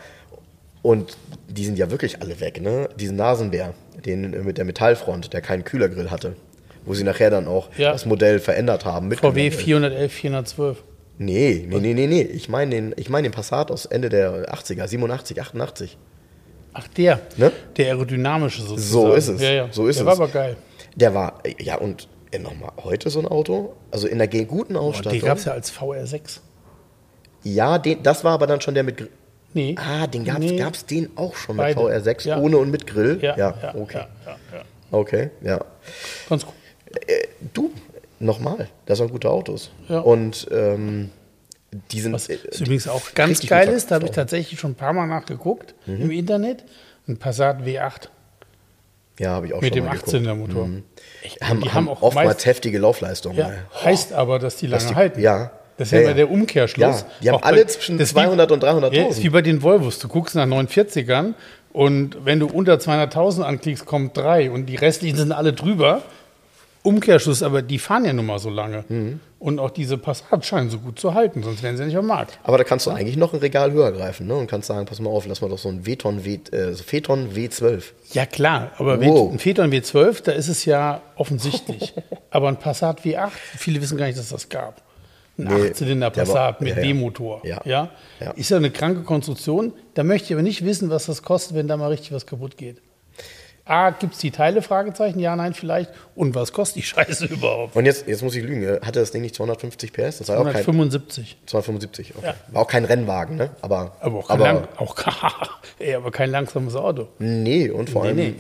und die sind ja wirklich alle weg, ne? Diesen Nasenbär, den äh, mit der Metallfront, der keinen Kühlergrill hatte. Wo sie nachher dann auch Ja. das Modell verändert haben. VW Kühlergrill. 411, 412. Nee, nee, nee, nee, nee. Ich meine den, ich mein den Passat aus Ende der 80er, 87, 88. Ach, der. Ne? Der aerodynamische sozusagen. So ist es. Ja, ja. So ist der es. war aber geil. Der war, ja, und äh, nochmal, heute so ein Auto, also in der guten Ausstattung. den gab es ja als VR6. ja, den, das war aber dann schon der mit Gr- Nee. Ah, den gab's, Nee. gab's den auch schon Beide. mit VR6, Ja. ohne und mit Grill? Ja, ja, okay. ja, ja. Okay, ja. Ganz gut. Du, nochmal, das waren gute Autos. Ja. Und ähm, die sind. Was äh, übrigens auch ganz geil ist, da habe ich tatsächlich schon ein paar Mal nachgeguckt Mhm. im Internet. Ein Passat W8 Ja, habe ich auch mit schon dem mal geguckt. 18er-Motor. Echt, haben, die haben haben auch oftmals heftige Laufleistungen. Ja, ey. heißt aber, dass die lange die- halten. ja. Das ist Ja, ja, der Umkehrschluss. Ja, die haben Auch alle bei- zwischen das ist 200 und wie- 300.000. Ja, ist wie bei den Volvos. Du guckst nach 49ern und wenn du unter 200.000 anklickst, kommt drei und die restlichen sind alle drüber. Umkehrschluss, aber die fahren ja nun mal so lange. Mhm. Und auch diese Passat scheinen so gut zu halten, sonst wären sie nicht am Markt. Aber da kannst du eigentlich noch ein Regal höher greifen ne? und kannst sagen, pass mal auf, lass mal doch so ein Veton W, äh, so Phaeton W12. Ja, klar, aber Wow. ein Phaeton W12, da ist es ja offensichtlich. aber ein Passat W8, viele wissen gar nicht, dass das gab. Ein Nee, Achtzylinder Passat mit ja. Ja. Ja. Ja. Ist ja eine kranke Konstruktion. Da möchte ich aber nicht wissen, was das kostet, wenn da mal richtig was kaputt geht. A, gibt es die Teile? Fragezeichen, ja, nein, vielleicht. Und was kostet die Scheiße überhaupt? Und jetzt, jetzt muss ich lügen, äh, hatte das Ding nicht 250 PS? Das war auch kein 175. 275. Okay. Ja. War auch kein Rennwagen, ne? Aber, Aber auch kein, lang, auch, ey, aber kein langsames Auto. nee, und vor Nee, allem nee.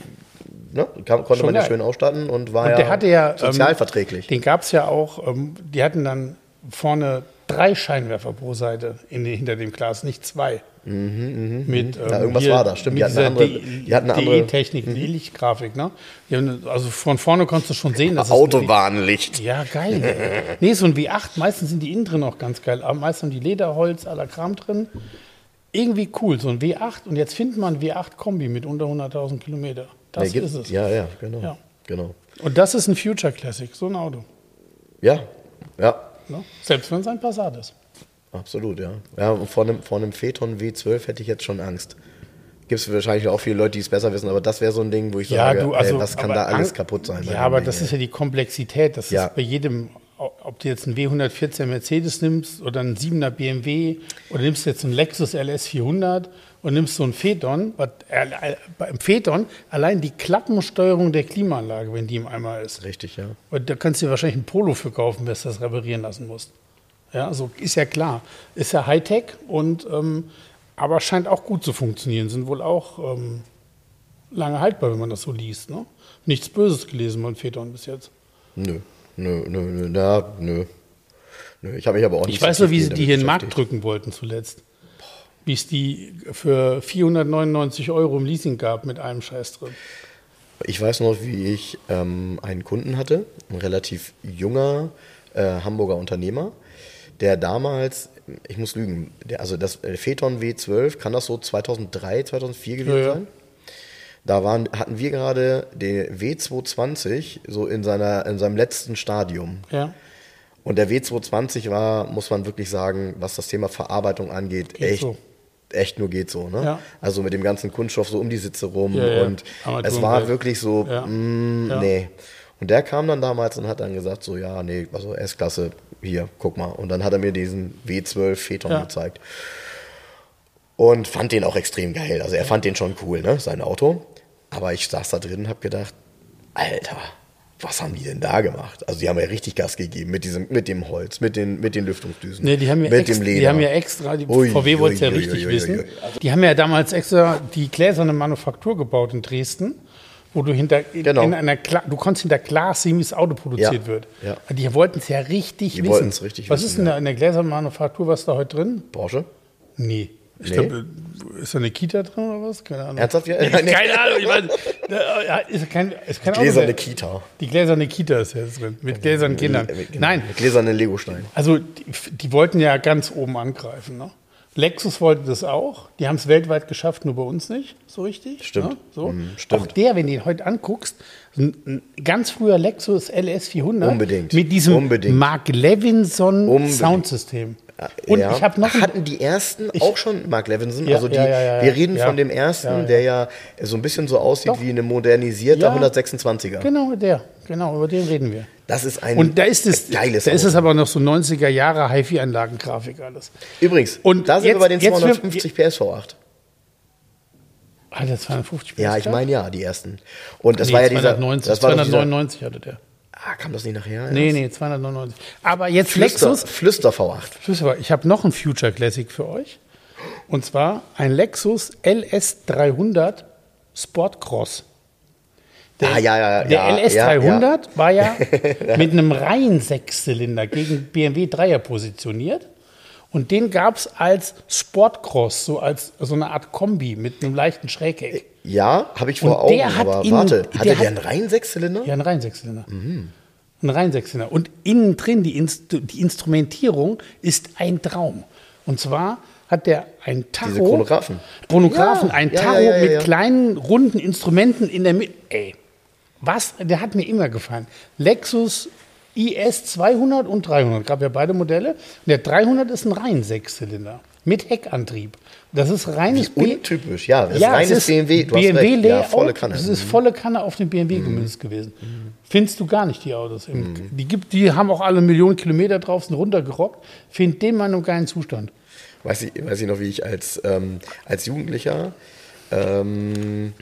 Ne, kann, konnte Schon man ja schön ausstatten und war Und ja, der hatte ja. ähm, sozialverträglich. Den gab es ja auch, ähm, die hatten dann vorne drei Scheinwerfer pro Seite in, hinter dem Glas, nicht zwei. mit, ähm, Mhm, Ja, irgendwas war da, stimmt. Mit Die hatten eine andere- die hatten eine andere- Mhm. DE-Technik, die Lichtgrafik. Ne? Haben, also von vorne konntest du schon sehen, dass Autobahnlicht. ja, geil. ey. nee, so ein W8, meistens sind die innen drin auch ganz geil. Aber meistens haben die Lederholz, aller Kram drin. Irgendwie cool, so ein W8. Und jetzt findet man ein W8-Kombi mit unter 100.000 Kilometer. Das Nee, gibt- ist es. Ja, ja, genau. Ja. genau. Und das ist ein Future Classic, so ein Auto. Ja, ja, Ne? Selbst wenn es ein Passat ist. absolut, ja. Ja, vor einem, vor einem Phaeton W12 hätte ich jetzt schon Angst. Gibt es wahrscheinlich auch viele Leute, die es besser wissen, aber das wäre so ein Ding, wo ich Ja, sage, du, also, ey, was kann da alles kaputt sein? Ja, aber das ist ja die Komplexität. Das Ja. ist bei jedem, ob du jetzt einen W114 Mercedes nimmst oder einen 7er BMW oder nimmst jetzt einen Lexus LS 400 und nimmst so einen Phaeton. Was, äh, äh, beim Phaeton allein die Klappensteuerung der Klimaanlage, wenn die im Eimer ist. Richtig, ja. Und da kannst du dir wahrscheinlich ein Polo für kaufen, wenn du das reparieren lassen musst. Ja, so ist ja klar. Ist ja Hightech und ähm, aber scheint auch gut zu funktionieren. Sind wohl auch ähm, lange haltbar, wenn man das so liest. Ne? Nichts Böses gelesen von Phaeton bis jetzt. Nö, nö, nö, nö, na, nö. Nö, ich habe mich aber auch nicht Ich weiß nur, wie sie die hier in den Markt drücken wollten zuletzt. Wie es die für 499 Euro im Leasing gab mit einem Scheiß drin. Ich weiß noch, wie ich ähm, einen Kunden hatte, ein relativ junger äh, Hamburger Unternehmer, der damals, ich muss lügen, der, also das Phaeton W12, kann das so 2003, 2004 gewesen ja. sein? Da waren, hatten wir gerade den W220 so in, seiner, in seinem letzten Stadium. Ja, Und der W220 war, muss man wirklich sagen, was das Thema Verarbeitung angeht, Geht echt, so. echt nur geht so. Ne? Ja. Also mit dem ganzen Kunststoff so um die Sitze rum. Ja. Und es war wirklich so, Ja. mm, nee. Und der kam dann damals und hat dann gesagt, so ja, nee, also S-Klasse, hier, guck mal. Und dann hat er mir diesen W12 Phaeton Ja. gezeigt. Und fand den auch extrem geil. Also er fand den schon cool, ne, sein Auto. Aber ich saß da drin und hab gedacht, Alter, was haben die denn da gemacht? Also die haben ja richtig Gas gegeben mit diesem, mit dem Holz, mit den, mit den Lüftungsdüsen, Nee, die haben ja, mit extra, dem Leder. die haben ja extra, die Ui, VW wollte es ja ui, richtig ui, wissen. ui. Die haben ja damals extra die gläserne Manufaktur gebaut in Dresden, wo du hinter Genau. in einer du konntest hinter Glas sehen, wie das Auto produziert Ja, wird. ja. Die wollten es ja richtig Die wissen. wollten's richtig Was wissen, ist denn ja. da in der gläsernen Manufaktur, was da heute drin? Porsche? Nee. Ich Nee? glaube, ist da eine Kita drin oder was? Keine Ahnung. Ernsthaft? Ja? Keine Ahnung, ich weiß, ja, ist kein, ist kein Gläserne. Kita. Die gläserne Kita ist jetzt drin, mit gläsernen Kindern. Mit- Nein, Mit gläsernen Legosteinen. also die, die wollten ja ganz oben angreifen. Ne? Lexus wollte das auch. Die haben es weltweit geschafft, nur bei uns nicht so richtig. Stimmt. Ne? So. Mhm, stimmt. Auch der, wenn du ihn heute anguckst, ein, ein ganz früher Lexus LS 400 Unbedingt. mit diesem Unbedingt. Mark Levinson Unbedingt. Soundsystem. Und ja. ich habe noch Hatten die ersten auch schon Mark Levinson? Ja, also die, ja, ja, ja, wir reden ja. von dem ersten, Ja, ja. der ja so ein bisschen so aussieht Doch. wie eine modernisierte Ja. 126er. Genau, der. Genau, über den reden wir. Das ist ein Und da ist es, geiles da ist es aber noch so 90er Jahre HiFi-Anlagengrafik alles. Übrigens, Und da sind jetzt- wir bei den jetzt für- 250 PS V8. Hat der 250 Ja, PS ich gehabt? meine ja, die ersten. Und das nee, war ja dieser. 290, Das war doch dieser, 299 hatte der. Kam das nicht nachher? Nee, nee, 299. Aber jetzt Flüster, Lexus. Flüster V8. Flüster, ich habe noch ein Future Classic für euch. Und zwar ein Lexus LS300 Sportcross. Der, Ah, ja, ja, der ja, LS300 ja, ja. war ja mit einem reinen Sechszylinder gegen BMW 3er positioniert. Und den gab es als Sportcross, so als so eine Art Kombi mit einem leichten Schrägheck. Ja, habe ich Und vor Augen, der hat aber innen- warte, der hatte der, hat- einen reinen Sechszylinder? Ja, ein rein Sechszylinder. Ein rein Sechszylinder. Und innen drin, die, Inst die Instrumentierung ist ein Traum. Und zwar hat der ein Tacho. Diese Chronographen. Chronographen, Ja, ein ja, Tacho ja, ja, ja, mit ja. kleinen, runden Instrumenten in der Mitte. Ey, was? Der hat mir immer gefallen. Lexus IS 200 und 300. Gab ja beide Modelle. Und der 300 ist ein rein Sechszylinder. Mit Heckantrieb. Das ist reines B- Untypisch, ja. Das ja, ist reines es ist BMW. Du hast BMW recht. Ja, volle Kanne. Mhm. Es ist volle Kanne auf den BMW gemünzt gewesen. Findest du gar nicht die Autos. Mhm. die, gibt, die haben auch alle Millionen Kilometer drauf, sind runtergerockt. Find den mal in einem geilen Zustand. Weiß ich, weiß ich noch, wie ich als, ähm, als Jugendlicher ähm,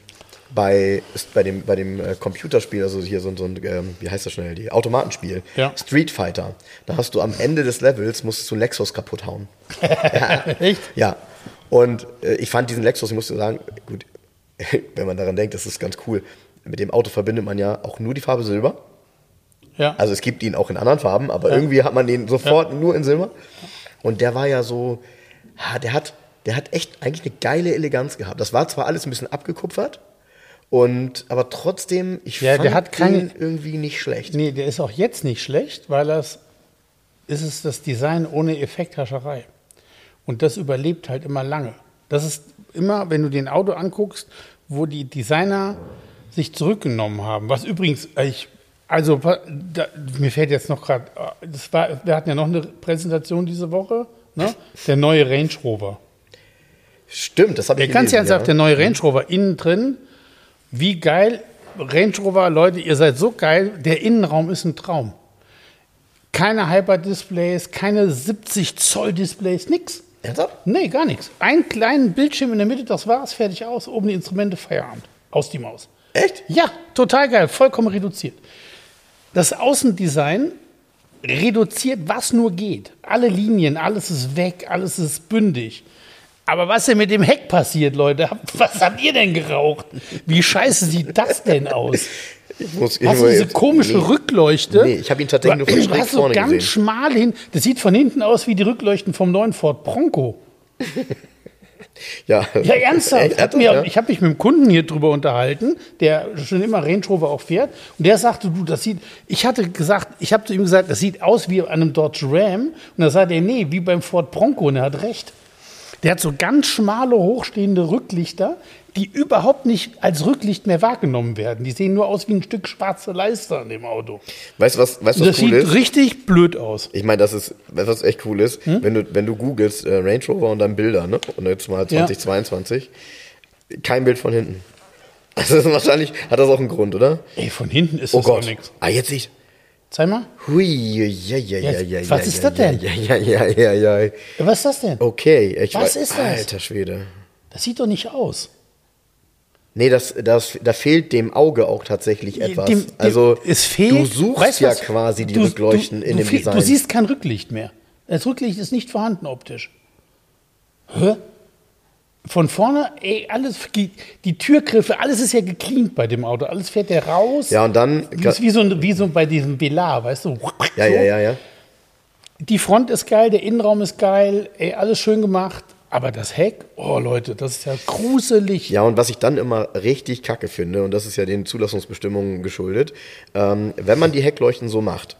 bei, bei dem, bei dem äh, Computerspiel, also hier so, ein- so ein, ähm, wie heißt das schnell, die Automatenspiel, Ja. Street Fighter, da hast du am Ende des Levels, musstest du Lexus kaputt hauen. Echt? Ja. Und äh, ich fand diesen Lexus, ich musste sagen, gut, wenn man daran denkt, das ist ganz cool. Mit dem Auto verbindet man ja auch nur die Farbe Silber. Ja. Also es gibt ihn auch in anderen Farben, aber irgendwie hat man den sofort nur in Silber. Und der war ja so, ha, der hat, der hat echt eigentlich eine geile Eleganz gehabt. Das war zwar alles ein bisschen abgekupfert, und aber trotzdem, ich Ja, fand der hat keine- den irgendwie nicht schlecht. nee, der ist auch jetzt nicht schlecht, weil das ist es das Design ohne Effekthascherei. Und das überlebt halt immer lange. Das ist immer, wenn du den Auto anguckst, wo die Designer sich zurückgenommen haben. Was übrigens, ich, also da, mir fällt jetzt noch gerade, das war, wir hatten ja noch eine Präsentation diese Woche, ne? Der neue Range Rover. Stimmt, das habe Der ich ganz ernsthaft, der ja. neue Range Rover innen drin, wie geil. Range Rover, Leute, ihr seid so geil. Der Innenraum ist ein Traum. Keine Hyper-Displays, keine 70 Zoll Displays, nix. Ernsthaft? Nee, gar nichts. Einen kleinen Bildschirm in der Mitte, das war's, fertig aus. Oben die Instrumente, Feierabend. Aus die Maus. Echt? Ja, total geil, vollkommen reduziert. Das Außendesign reduziert, was nur geht. Alle Linien, alles ist weg, alles ist bündig. Aber was denn mit dem Heck passiert, Leute? Was habt ihr denn geraucht? Wie scheiße sieht das denn aus? Ich muss, ich Hast du diese komische nee. Rückleuchte? Nee, ich habe ihn tatsächlich nur von schräg hast so vorne ganz gesehen. schmal hin. Das sieht von hinten aus wie die Rückleuchten vom neuen Ford Bronco. Ja, Ja, ernsthaft. Echt? Ich habe mich mit einem Kunden hier drüber unterhalten, der schon immer Range Rover auch fährt. Und der sagte, du, das sieht, ich hatte gesagt, ich habe zu ihm gesagt, das sieht aus wie an einem Dodge Ram. Und da sagte er, nee, wie beim Ford Bronco. Und er hat recht. Der hat so ganz schmale, hochstehende Rücklichter, die überhaupt nicht als Rücklicht mehr wahrgenommen werden. Die sehen nur aus wie ein Stück schwarze Leiste an dem Auto. Weißt du, was, weißt, was das cool sieht ist? richtig blöd aus. Ich meine, das ist, was echt cool ist, wenn du, wenn du googelst äh, Range Rover und dann Bilder, ne? Und jetzt mal Ja. 2022, kein Bild von hinten. Das ist wahrscheinlich, hat das auch einen Grund, oder? Ey, von hinten ist Oh das auch Gott. nichts. Ah, jetzt sieht. Zeig mal. Hui, ja, ja, ja, ja, ja. was ist das denn? Ja, ja, ja, ja, ja. Was ist das denn? Okay, ich Was weiß- ist das? Alter Schwede. Das sieht doch nicht aus. Nee, das, das, da fehlt dem Auge auch tatsächlich etwas. Dem- dem- also, es fehlt, du suchst weißt ja was? quasi die Du- Rückleuchten du, in du, dem fe- Design. Du siehst kein Rücklicht mehr. Das Rücklicht ist nicht vorhanden optisch. Hä? Von vorne, ey, alles, die, Türgriffe, alles ist ja gecleant bei dem Auto. Alles fährt der raus. ja, und dann. Das ist wie so, ein- wie so bei diesem Velar, weißt du? Ja, so. ja, ja, ja. Die Front ist geil, der Innenraum ist geil, ey, alles schön gemacht. Aber das Heck, oh Leute, das ist ja gruselig. Ja, und was ich dann immer richtig kacke finde, und das ist ja den Zulassungsbestimmungen geschuldet, ähm, wenn man die Heckleuchten so macht,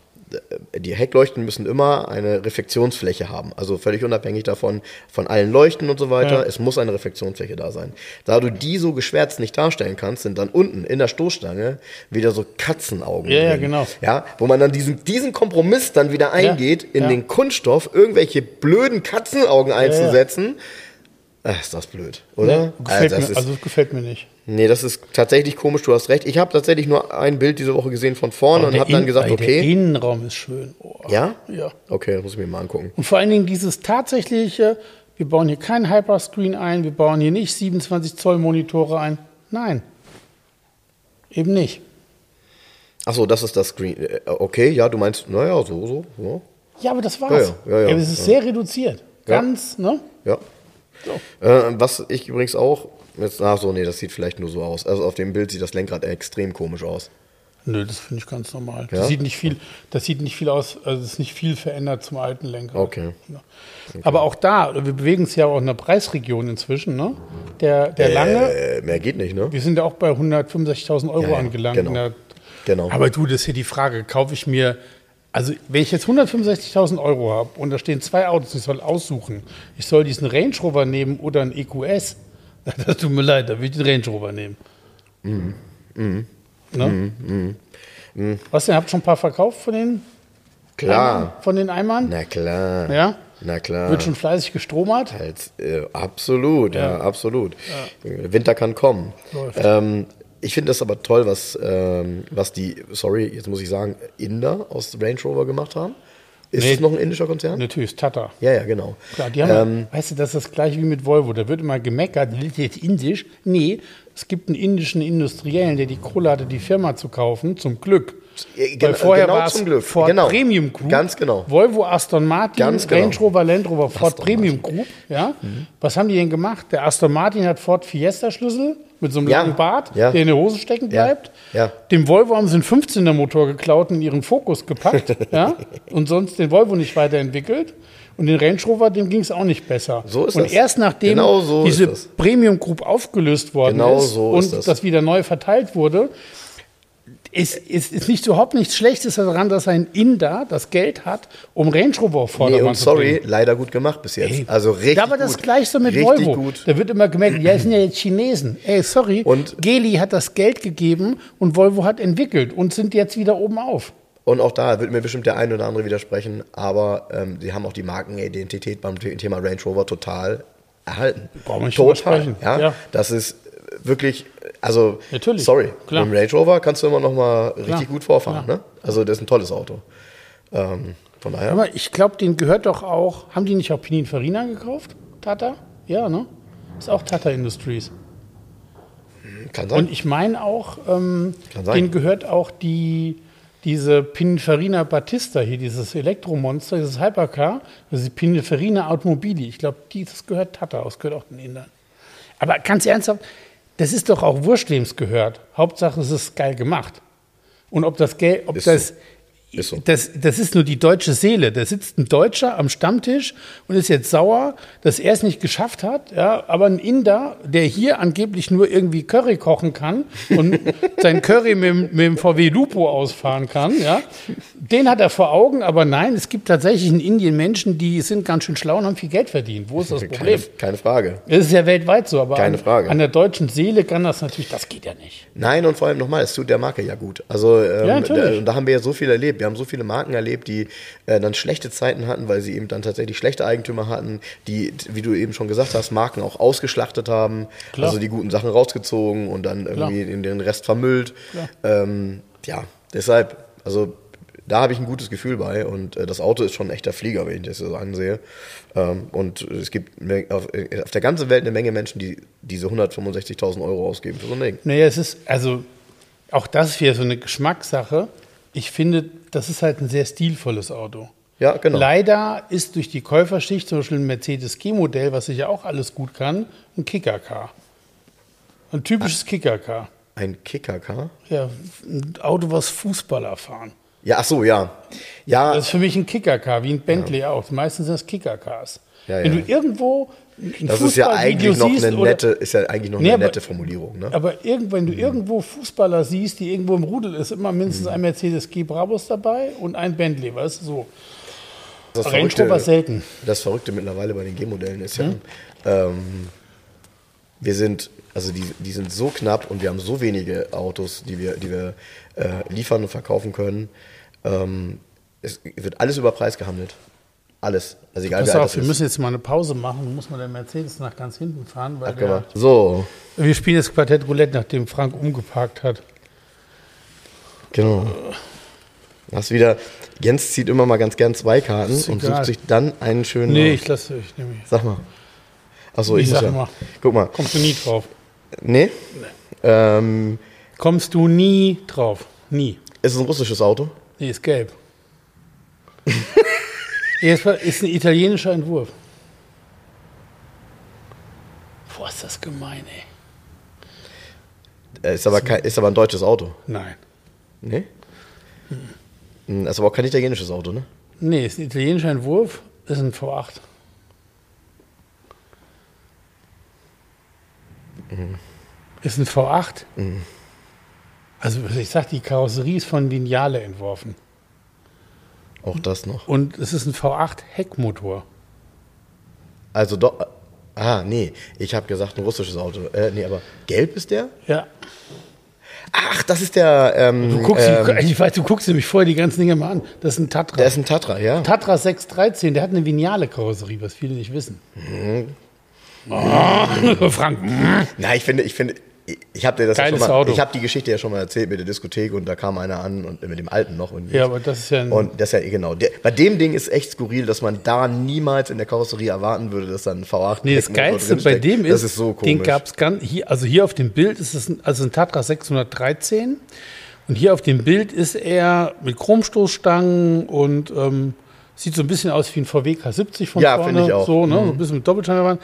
die Heckleuchten müssen immer eine Reflektionsfläche haben, also völlig unabhängig davon, von allen Leuchten und so weiter, Ja. es muss eine Reflektionsfläche da sein. Da du die so geschwärzt nicht darstellen kannst, sind dann unten in der Stoßstange wieder so Katzenaugen Ja, ja, genau. Ja, wo man dann diesen, diesen Kompromiss dann wieder eingeht, in ja. den Kunststoff irgendwelche blöden Katzenaugen einzusetzen. Ach, ist das blöd, oder? Gefällt das mir, ist- also das gefällt mir nicht. Nee, das ist tatsächlich komisch, du hast recht. Ich habe tatsächlich nur ein Bild diese Woche gesehen von vorne und habe dann gesagt, ey, Der okay. Innenraum ist schön. Oh. Ja? Ja. Okay, das muss ich mir mal angucken. Und vor allen Dingen dieses tatsächliche wir bauen hier keinen Hyperscreen ein, wir bauen hier nicht 27 Zoll Monitore ein. Nein, eben nicht. Achso, das ist das Screen. Äh, Okay, ja, du meinst, naja, so, so, ja. Ja, aber das war's. Ja, ja, ja, ja, es ist sehr reduziert. Ganz, ne? Ja. Äh, was ich übrigens auch, jetzt, ach so, nee, das sieht vielleicht nur so aus. Also auf dem Bild sieht das Lenkrad extrem komisch aus. Nö, das finde ich ganz normal. Ja? Das sieht nicht viel, das sieht nicht viel aus, also es ist nicht viel verändert zum alten Lenker. Okay. Ja. Aber auch da, wir bewegen uns ja auch in der Preisregion inzwischen, ne? Der, der lange, Äh, mehr geht nicht, ne? wir sind ja auch bei 165.000 Euro Ja, angelangt. genau. der- Genau. Aber du, das ist hier die Frage, kaufe ich mir, also wenn ich jetzt 165.000 Euro habe und da stehen zwei Autos, ich soll aussuchen, ich soll diesen Range Rover nehmen oder einen EQS, das tut mir leid, da will ich den Range Rover nehmen. Mhm. Ne? Was denn, habt ihr schon ein paar verkauft von den, klar. von den Eimern? Na klar. Ja? Na klar. Wird schon fleißig gestromert? Halt, äh, absolut, ja, Ja. absolut. Äh, Winter kann kommen. Läuft. Ähm, ich finde das aber toll, was, ähm, was die, sorry, jetzt muss ich sagen, Inder aus Range Rover gemacht haben. Ist Nee. es noch ein indischer Konzern? Natürlich, Tata. Ja, ja, genau. Klar, die haben, Ähm, weißt du, das ist das gleiche wie mit Volvo. Da wird immer gemeckert, das ist jetzt indisch. Nee, es gibt einen indischen Industriellen, der die Kohle hatte, die Firma zu kaufen, zum Glück. Weil gen- vorher genau war es Glück. Ford Genau. Premium Group, Ganz genau. Volvo, Aston Martin, Ganz genau. Range Rover, Land Rover, Ford Aston Premium Group. Ja? Was haben die denn gemacht? Der Aston Martin hat Ford Fiesta Schlüssel mit so einem Ja. langen Bart, Ja. der in der Hose stecken bleibt. Ja. Dem Volvo haben sie einen 15er Motor geklaut und in ihren Fokus gepackt. ja? Und sonst den Volvo nicht weiterentwickelt. Und den Range Rover, dem ging es auch nicht besser. So ist und das. erst nachdem Genau so diese. Premium Group aufgelöst worden Genau ist so und ist das. das wieder neu verteilt wurde, ist, ist, ist nicht überhaupt nichts Schlechtes daran, dass ein Inder das Geld hat, um Range Rover auf nee, und zu sorry, bringen. leider gut gemacht bis jetzt. Ey, also richtig da aber das gut. gleiche mit richtig Volvo. gut. Da wird immer gemerkt, ja, es sind ja jetzt Chinesen. Ey, sorry, Und- Geli hat das Geld gegeben und Volvo hat entwickelt und sind jetzt wieder oben auf. Und auch da wird mir bestimmt der eine oder andere widersprechen, aber ähm, sie haben auch die Markenidentität beim Thema Range Rover total erhalten. Brauchen wir nicht total. Ja? Ja. Das ist wirklich, also Natürlich, sorry, klar. mit dem Range Rover kannst du immer noch mal richtig Klar, gut vorfahren. klar. Ne? Also das ist ein tolles Auto. Ähm, von daher. Aber ich glaube, denen gehört doch auch, haben die nicht auch Pininfarina gekauft? Tata? Ja, ne? Ist auch Tata Industries. kann sein. Und ich meine auch, ähm, denen gehört auch die, diese Pininfarina Battista hier, dieses Elektromonster, dieses Hypercar, das ist die Pininfarina Automobili. Ich glaube, das gehört Tata aus, gehört auch den Indern. Aber ganz ernsthaft, das ist doch auch wurscht, wem es gehört. Hauptsache, es ist geil gemacht. Und ob das Geld, ob das. Ist so. das, das ist nur die deutsche Seele. Da sitzt ein Deutscher am Stammtisch und ist jetzt sauer, dass er es nicht geschafft hat. Ja, aber ein Inder, der hier angeblich nur irgendwie Curry kochen kann und sein Curry mit, dem- mit dem VW Lupo ausfahren kann, ja, den hat er vor Augen. Aber nein, es gibt tatsächlich in Indien Menschen, die sind ganz schön schlau und haben viel Geld verdient. Wo ist das keine, Problem? keine Frage. Es ist ja weltweit so, aber Keine an, Frage. an der deutschen Seele kann das natürlich, das geht ja nicht. Nein, und vor allem nochmal, es tut der Marke ja gut. Also ähm, Ja, da, da haben wir ja so viel erlebt. Wir haben so viele Marken erlebt, die äh, dann schlechte Zeiten hatten, weil sie eben dann tatsächlich schlechte Eigentümer hatten, die, wie du eben schon gesagt hast, Marken auch ausgeschlachtet haben, Klar. also die guten Sachen rausgezogen und dann irgendwie in den Rest vermüllt. Ähm, ja, deshalb, also da habe ich ein gutes Gefühl bei und äh, das Auto ist schon ein echter Flieger, wenn ich das so ansehe. Ähm, und es gibt auf, äh, auf der ganzen Welt eine Menge Menschen, die diese 165.000 Euro ausgeben für so ein Ding. Naja, es ist, also auch das ist wieder so eine Geschmackssache. Ich finde, das ist halt ein sehr stilvolles Auto. Ja, genau. Leider ist durch die Käuferschicht zum Beispiel ein Mercedes G-Modell, was sich ja auch alles gut kann, ein Kickercar. Ein typisches Kickercar. Ein Kicker-Car? Ja, ein Auto, was Fußballer fahren. Ja, ach so, ja. Ja, Das ist für mich ein Kickercar, wie ein Bentley auch. Meistens sind das Kickercars. Ja, Wenn ja. du irgendwo das ist ja eigentlich noch eine nette, ist ja eigentlich noch Nee, eine aber- nette Formulierung, ne? Aber irgend, wenn du irgendwo Fußballer siehst, die irgendwo im Rudel ist, immer mindestens ein Mercedes G Brabus dabei und ein Bentley, weißt du, so. Das Rover selten. das Verrückte mittlerweile bei den G-Modellen ist Mhm. ja, ähm, wir sind, also die, die sind so knapp und wir haben so wenige Autos, die wir, die wir äh, liefern und verkaufen können. Ähm, es wird alles über Preis gehandelt. Alles. Also egal Pass auf, wir müssen jetzt mal eine Pause machen. Muss man der Mercedes nach ganz hinten fahren, weil der, So, wir spielen jetzt Quartett Roulette, nachdem Frank umgeparkt hat. genau. Das wieder, Jens zieht immer mal ganz gern zwei Karten und sucht sich dann einen schönen. Nee, ich lasse euch nämlich. Sag mal. Achso, Ich ich sag ja. mal. Guck mal. Kommst du nie drauf. Nee? Ähm, Kommst du nie drauf. Nie. ist es ein russisches Auto? Nee, ist gelb. es ist ein italienischer Entwurf. Boah, ist das gemein, ey. Äh, Ist aber, kein, ist aber ein deutsches Auto. Nein. Nee? Hm, Ist aber auch kein italienisches Auto, ne? Nee, ist ein italienischer Entwurf, ist ein V8. Ist ein V8. Also ich sag, die Karosserie ist von Lineale entworfen. Auch das noch. Und es ist ein V8 Heckmotor. Also doch. Ah, nee. Ich habe gesagt, ein russisches Auto. Äh, nee, aber gelb ist der? Ja. Ach, das ist der. Ähm, Du guckst, ähm, ich weiß, du guckst nämlich vorher die ganzen Dinge mal an. Das ist ein Tatra. der ist ein Tatra, ja. Tatra 613, der hat eine Vignale Karosserie, was viele nicht wissen. Mhm. Oh, Frank. Na, ich finde, ich finde, ich- habe dir das ja schon mal, Auto. ich habe die Geschichte ja schon mal erzählt mit der Diskothek und da kam einer an und mit dem alten noch und Ja, aber das ist ja ein. und das ist ja eh genau. Der, bei dem Ding ist echt skurril, dass man da niemals in der Karosserie erwarten würde, dass da ein V8 Nee, das Geilste bei dem ist, das ist so komisch. den gab es ganz, hier, also hier auf dem Bild ist es ein, also ein Tatra 613 und hier auf dem Bild ist er mit Chromstoßstangen und ähm, sieht so ein bisschen aus wie ein VW K70 von Ja, vorne. ich auch. So, ne, so Mhm. ein bisschen mit Doppelscheinwerfern.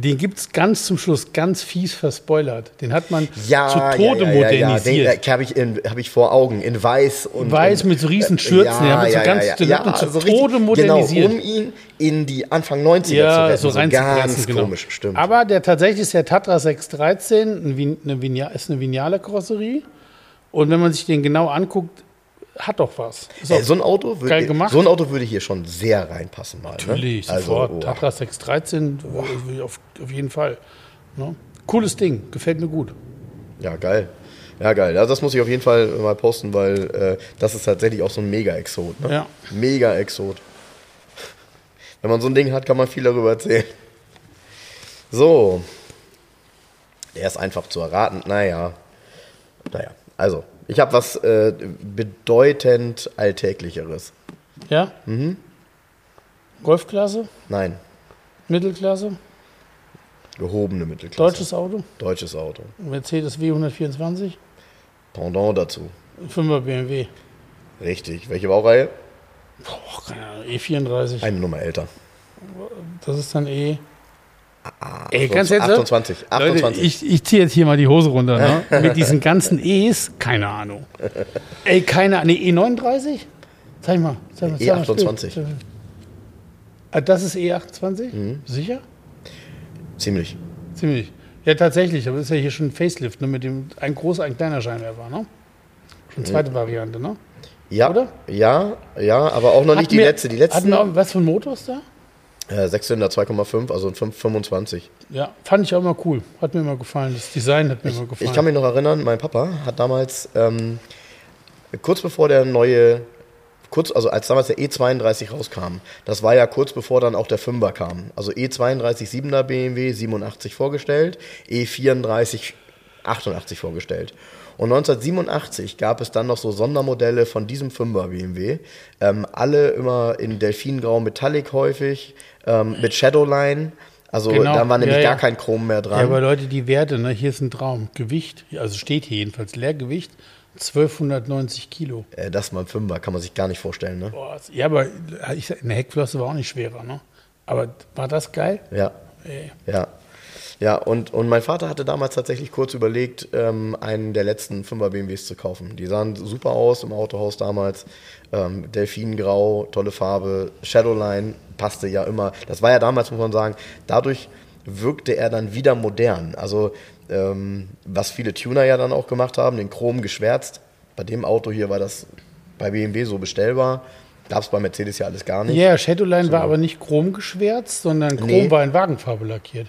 Den gibt es ganz zum Schluss ganz fies verspoilert. Den hat man ja, zu ja, Tode ja, ja, modernisiert. Ja, den habe ich, in- hab ich vor Augen, in weiß und Weiß und, mit so riesen Schürzen, ja, mit so ganz Stiletten zu so Tode richtig, modernisiert. Genau, um ihn in die Anfang 90er zu ja, retten. so rein ganz komisch, stimmt. Aber der tatsächlich ist der Tatra 613, ein Vin- eine Vigna, ist eine Vignale Karosserie. Und wenn man sich den genau anguckt, hat doch was. Ist Äh, so ein Auto geil würde gemacht. so ein Auto würde hier schon sehr reinpassen mal. natürlich, ne? Also, sofort. oh. Tatra 613, äh, auf, auf jeden Fall. Ne? Cooles Ding, gefällt mir gut. Ja, geil. Ja, geil. Also das muss ich auf jeden Fall mal posten, weil äh, das ist tatsächlich auch so ein Mega-Exot. Ne? Ja. Mega-Exot. Wenn man so ein Ding hat, kann man viel darüber erzählen. So. Der ist einfach zu erraten. Naja. Naja. Also, ich habe was äh, bedeutend Alltäglicheres. Ja? Mhm. Golfklasse, Nein. Mittelklasse, Gehobene Mittelklasse. deutsches Auto, Deutsches Auto. Mercedes W124, Pendant dazu. 5er BMW. Richtig. Welche Baureihe? Boah, keine Ahnung, E34. Eine Nummer älter. Das ist dann E. Ey, ganz ehrlich, 28. 28. Leute, ich, ich ziehe jetzt hier mal die Hose runter. Ne? Mit diesen ganzen E's, keine Ahnung. Ey, keine Ahnung. Nee, E39? Zeig mal. Zeig mal, zeig mal das E28. Bild. Ah, das ist E28? Mhm. Sicher? Ziemlich. Ziemlich. Ja, tatsächlich. Aber das ist ja hier schon ein Facelift, ne? Mit dem ein großer, ein kleiner Scheinwerfer, ne? Schon zweite Variante, ne? Ja, Oder? ja, ja, aber auch noch nicht Hatten die wir- letzte. Die Hatten letzten wir auch, was für ein Motor ist da? Äh, Sechszylinder 2,5, also ein 5, 25. Ja, fand ich auch mal cool. Hat mir mal gefallen. Das Design hat mir mal gefallen. Ich kann mich noch erinnern, mein Papa hat damals, ähm, kurz bevor der neue, kurz, also als damals der E32 rauskam, das war ja kurz bevor dann auch der 5er kam. Also E32 7er BMW 87 vorgestellt, E34 88 vorgestellt. Und 1987 gab es dann noch so Sondermodelle von diesem 5er BMW. Ähm, alle immer in Delfingrau Metallic häufig, ähm, mit Shadowline. Also Genau, da war nämlich ja, gar ja. kein Chrom mehr dran. Ja, aber Leute, die Werte, ne, hier ist ein Traum. Gewicht, also steht hier jedenfalls Leergewicht, 1290 Kilo. Äh, das mal ein Fünfer, kann man sich gar nicht vorstellen, ne? Boah, ja, aber ich, eine Heckflosse war auch nicht schwerer, ne? Aber war das geil? Ja, Ey. ja. Ja, und, und mein Vater hatte damals tatsächlich kurz überlegt, ähm, einen der letzten 5er BMWs zu kaufen. Die sahen super aus im Autohaus damals. Ähm, Delfingrau, tolle Farbe, Shadowline passte ja immer. Das war ja damals, muss man sagen, dadurch wirkte er dann wieder modern. Also, ähm, was viele Tuner ja dann auch gemacht haben, den Chrom geschwärzt. Bei dem Auto hier war das bei BMW so bestellbar. Gab es bei Mercedes ja alles gar nicht. Ja, Shadowline war aber nicht chrom geschwärzt, sondern Chrom Nee. war in Wagenfarbe lackiert.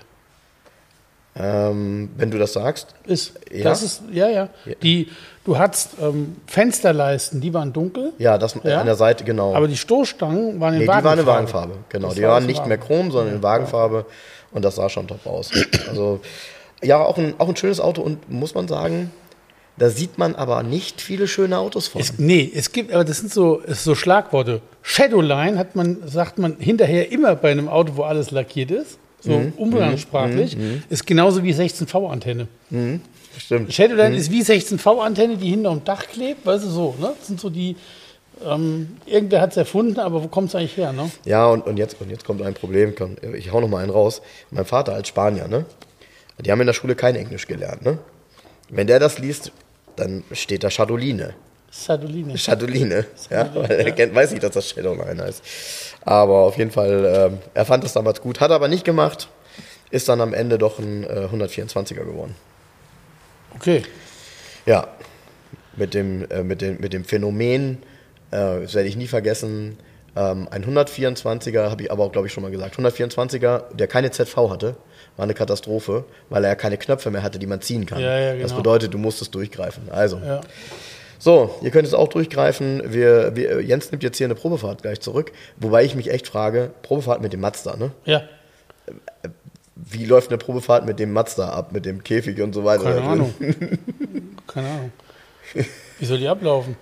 Ähm, wenn du das sagst, Ist, Ja? Das ist, ja, ja. Die, du hattest ähm, Fensterleisten, die waren dunkel, ja, das Ja? an der Seite, genau. aber die Stoßstangen waren in nee, die waren Wagenfarbe. in Wagenfarbe, genau. Das Die war waren nicht mehr Wagen. chrom, sondern in Wagenfarbe und das sah schon top aus. Also, ja, auch ein, auch ein schönes Auto und muss man sagen, da sieht man aber nicht viele schöne Autos von. Es, nee, es gibt, aber das sind so, so Schlagworte. Shadowline hat man, sagt man hinterher immer bei einem Auto, wo alles lackiert ist. So Mhm. umgangssprachlich, ist genauso wie 16V-Antenne. Stimmt. Shadowline ist wie 16V-Antenne, die hinter am Dach klebt, weißt du so, ne? Das sind so die, ähm, irgendwer hat es erfunden, aber wo kommt es eigentlich her, ne? Ja, und, und, jetzt, und jetzt kommt ein Problem. Ich hau noch mal einen raus. Mein Vater als Spanier, ne? Die haben in der Schule kein Englisch gelernt, ne? Wenn der das liest, dann steht da Chadoline. Sadoline. Chadoline. Ja, weil er kennt, weiß nicht, dass das Shadowline heißt. Aber auf jeden Fall, ähm, er fand das damals gut, hat aber nicht gemacht. Ist dann am Ende doch ein äh, 124er geworden. Okay. Ja, mit dem, äh, mit dem, mit dem Phänomen, äh, das werde ich nie vergessen, ähm, ein 124er, habe ich aber auch, glaube ich, schon mal gesagt, 124er, der keine ZV hatte, war eine Katastrophe, weil er keine Knöpfe mehr hatte, die man ziehen kann. Ja, ja, Das genau. bedeutet, du musstest durchgreifen. Also, Ja. So, ihr könnt es auch durchgreifen. Wir, wir, Jens nimmt jetzt hier eine Probefahrt gleich zurück, wobei ich mich echt frage, Probefahrt mit dem Mazda, ne? Ja, Wie läuft eine Probefahrt mit dem Mazda ab, mit dem Käfig und so weiter? keine drin? Ahnung. keine Ahnung. Wie soll die ablaufen?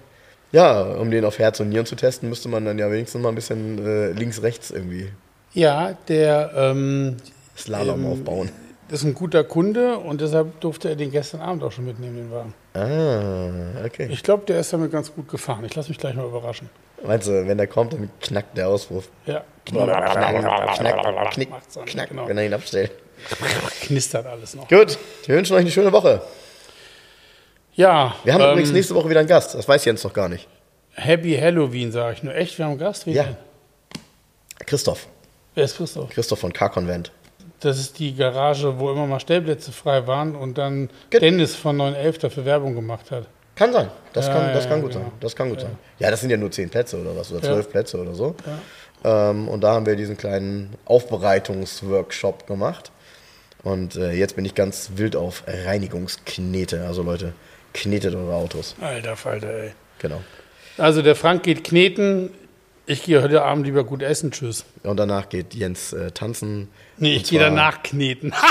Ja, um den auf Herz und Nieren zu testen, müsste man dann ja wenigstens mal ein bisschen äh, links-rechts irgendwie Ja, der ähm, Slalom Ähm, aufbauen. Das ist ein guter Kunde und deshalb durfte er den gestern Abend auch schon mitnehmen, den Wagen. Ah, okay. Ich glaube, der ist damit ganz gut gefahren. Ich lasse mich gleich mal überraschen. Meinst du, wenn der kommt, dann knackt der Auspuff. Ja, Knack, knack, knick, knack, genau. wenn er ihn abstellt. knistert alles noch. Gut, wir wünschen euch eine schöne Woche. Ja, Wir haben ähm, übrigens nächste Woche wieder einen Gast. Das weiß Jens noch gar nicht. Happy Halloween, sage ich nur. Echt, wir haben einen Gast? Wen Ja. denn? Christoph. Wer ist Christoph? Christoph von K-Convent. Das ist die Garage, wo immer mal Stellplätze frei waren und dann Ge- Dennis von 911 dafür Werbung gemacht hat. Kann sein. Das Ja, kann, ja, das kann ja, gut genau. sein. Das kann gut sein. Ja, das sind ja nur zehn Plätze oder was, oder Ja. zwölf Plätze oder so. Ähm, und da haben wir diesen kleinen Aufbereitungsworkshop gemacht. Und äh, jetzt bin ich ganz wild auf Reinigungsknete. Also Leute, knetet eure Autos. Alter Falter, ey. Genau. Also der Frank geht kneten. Ich gehe heute Abend lieber gut essen. Tschüss. Und danach geht Jens äh, tanzen. Nee, ich gehe danach kneten.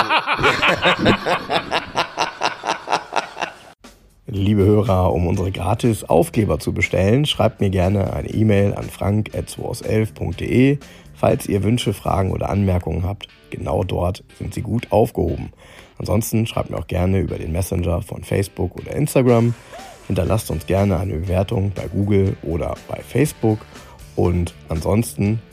Liebe Hörer, um unsere gratis Aufkleber zu bestellen, schreibt mir gerne eine E-Mail an frank.211.de. Falls ihr Wünsche, Fragen oder Anmerkungen habt, genau dort sind sie gut aufgehoben. Ansonsten schreibt mir auch gerne über den Messenger von Facebook oder Instagram. Hinterlasst uns gerne eine Bewertung bei Google oder bei Facebook. Und ansonsten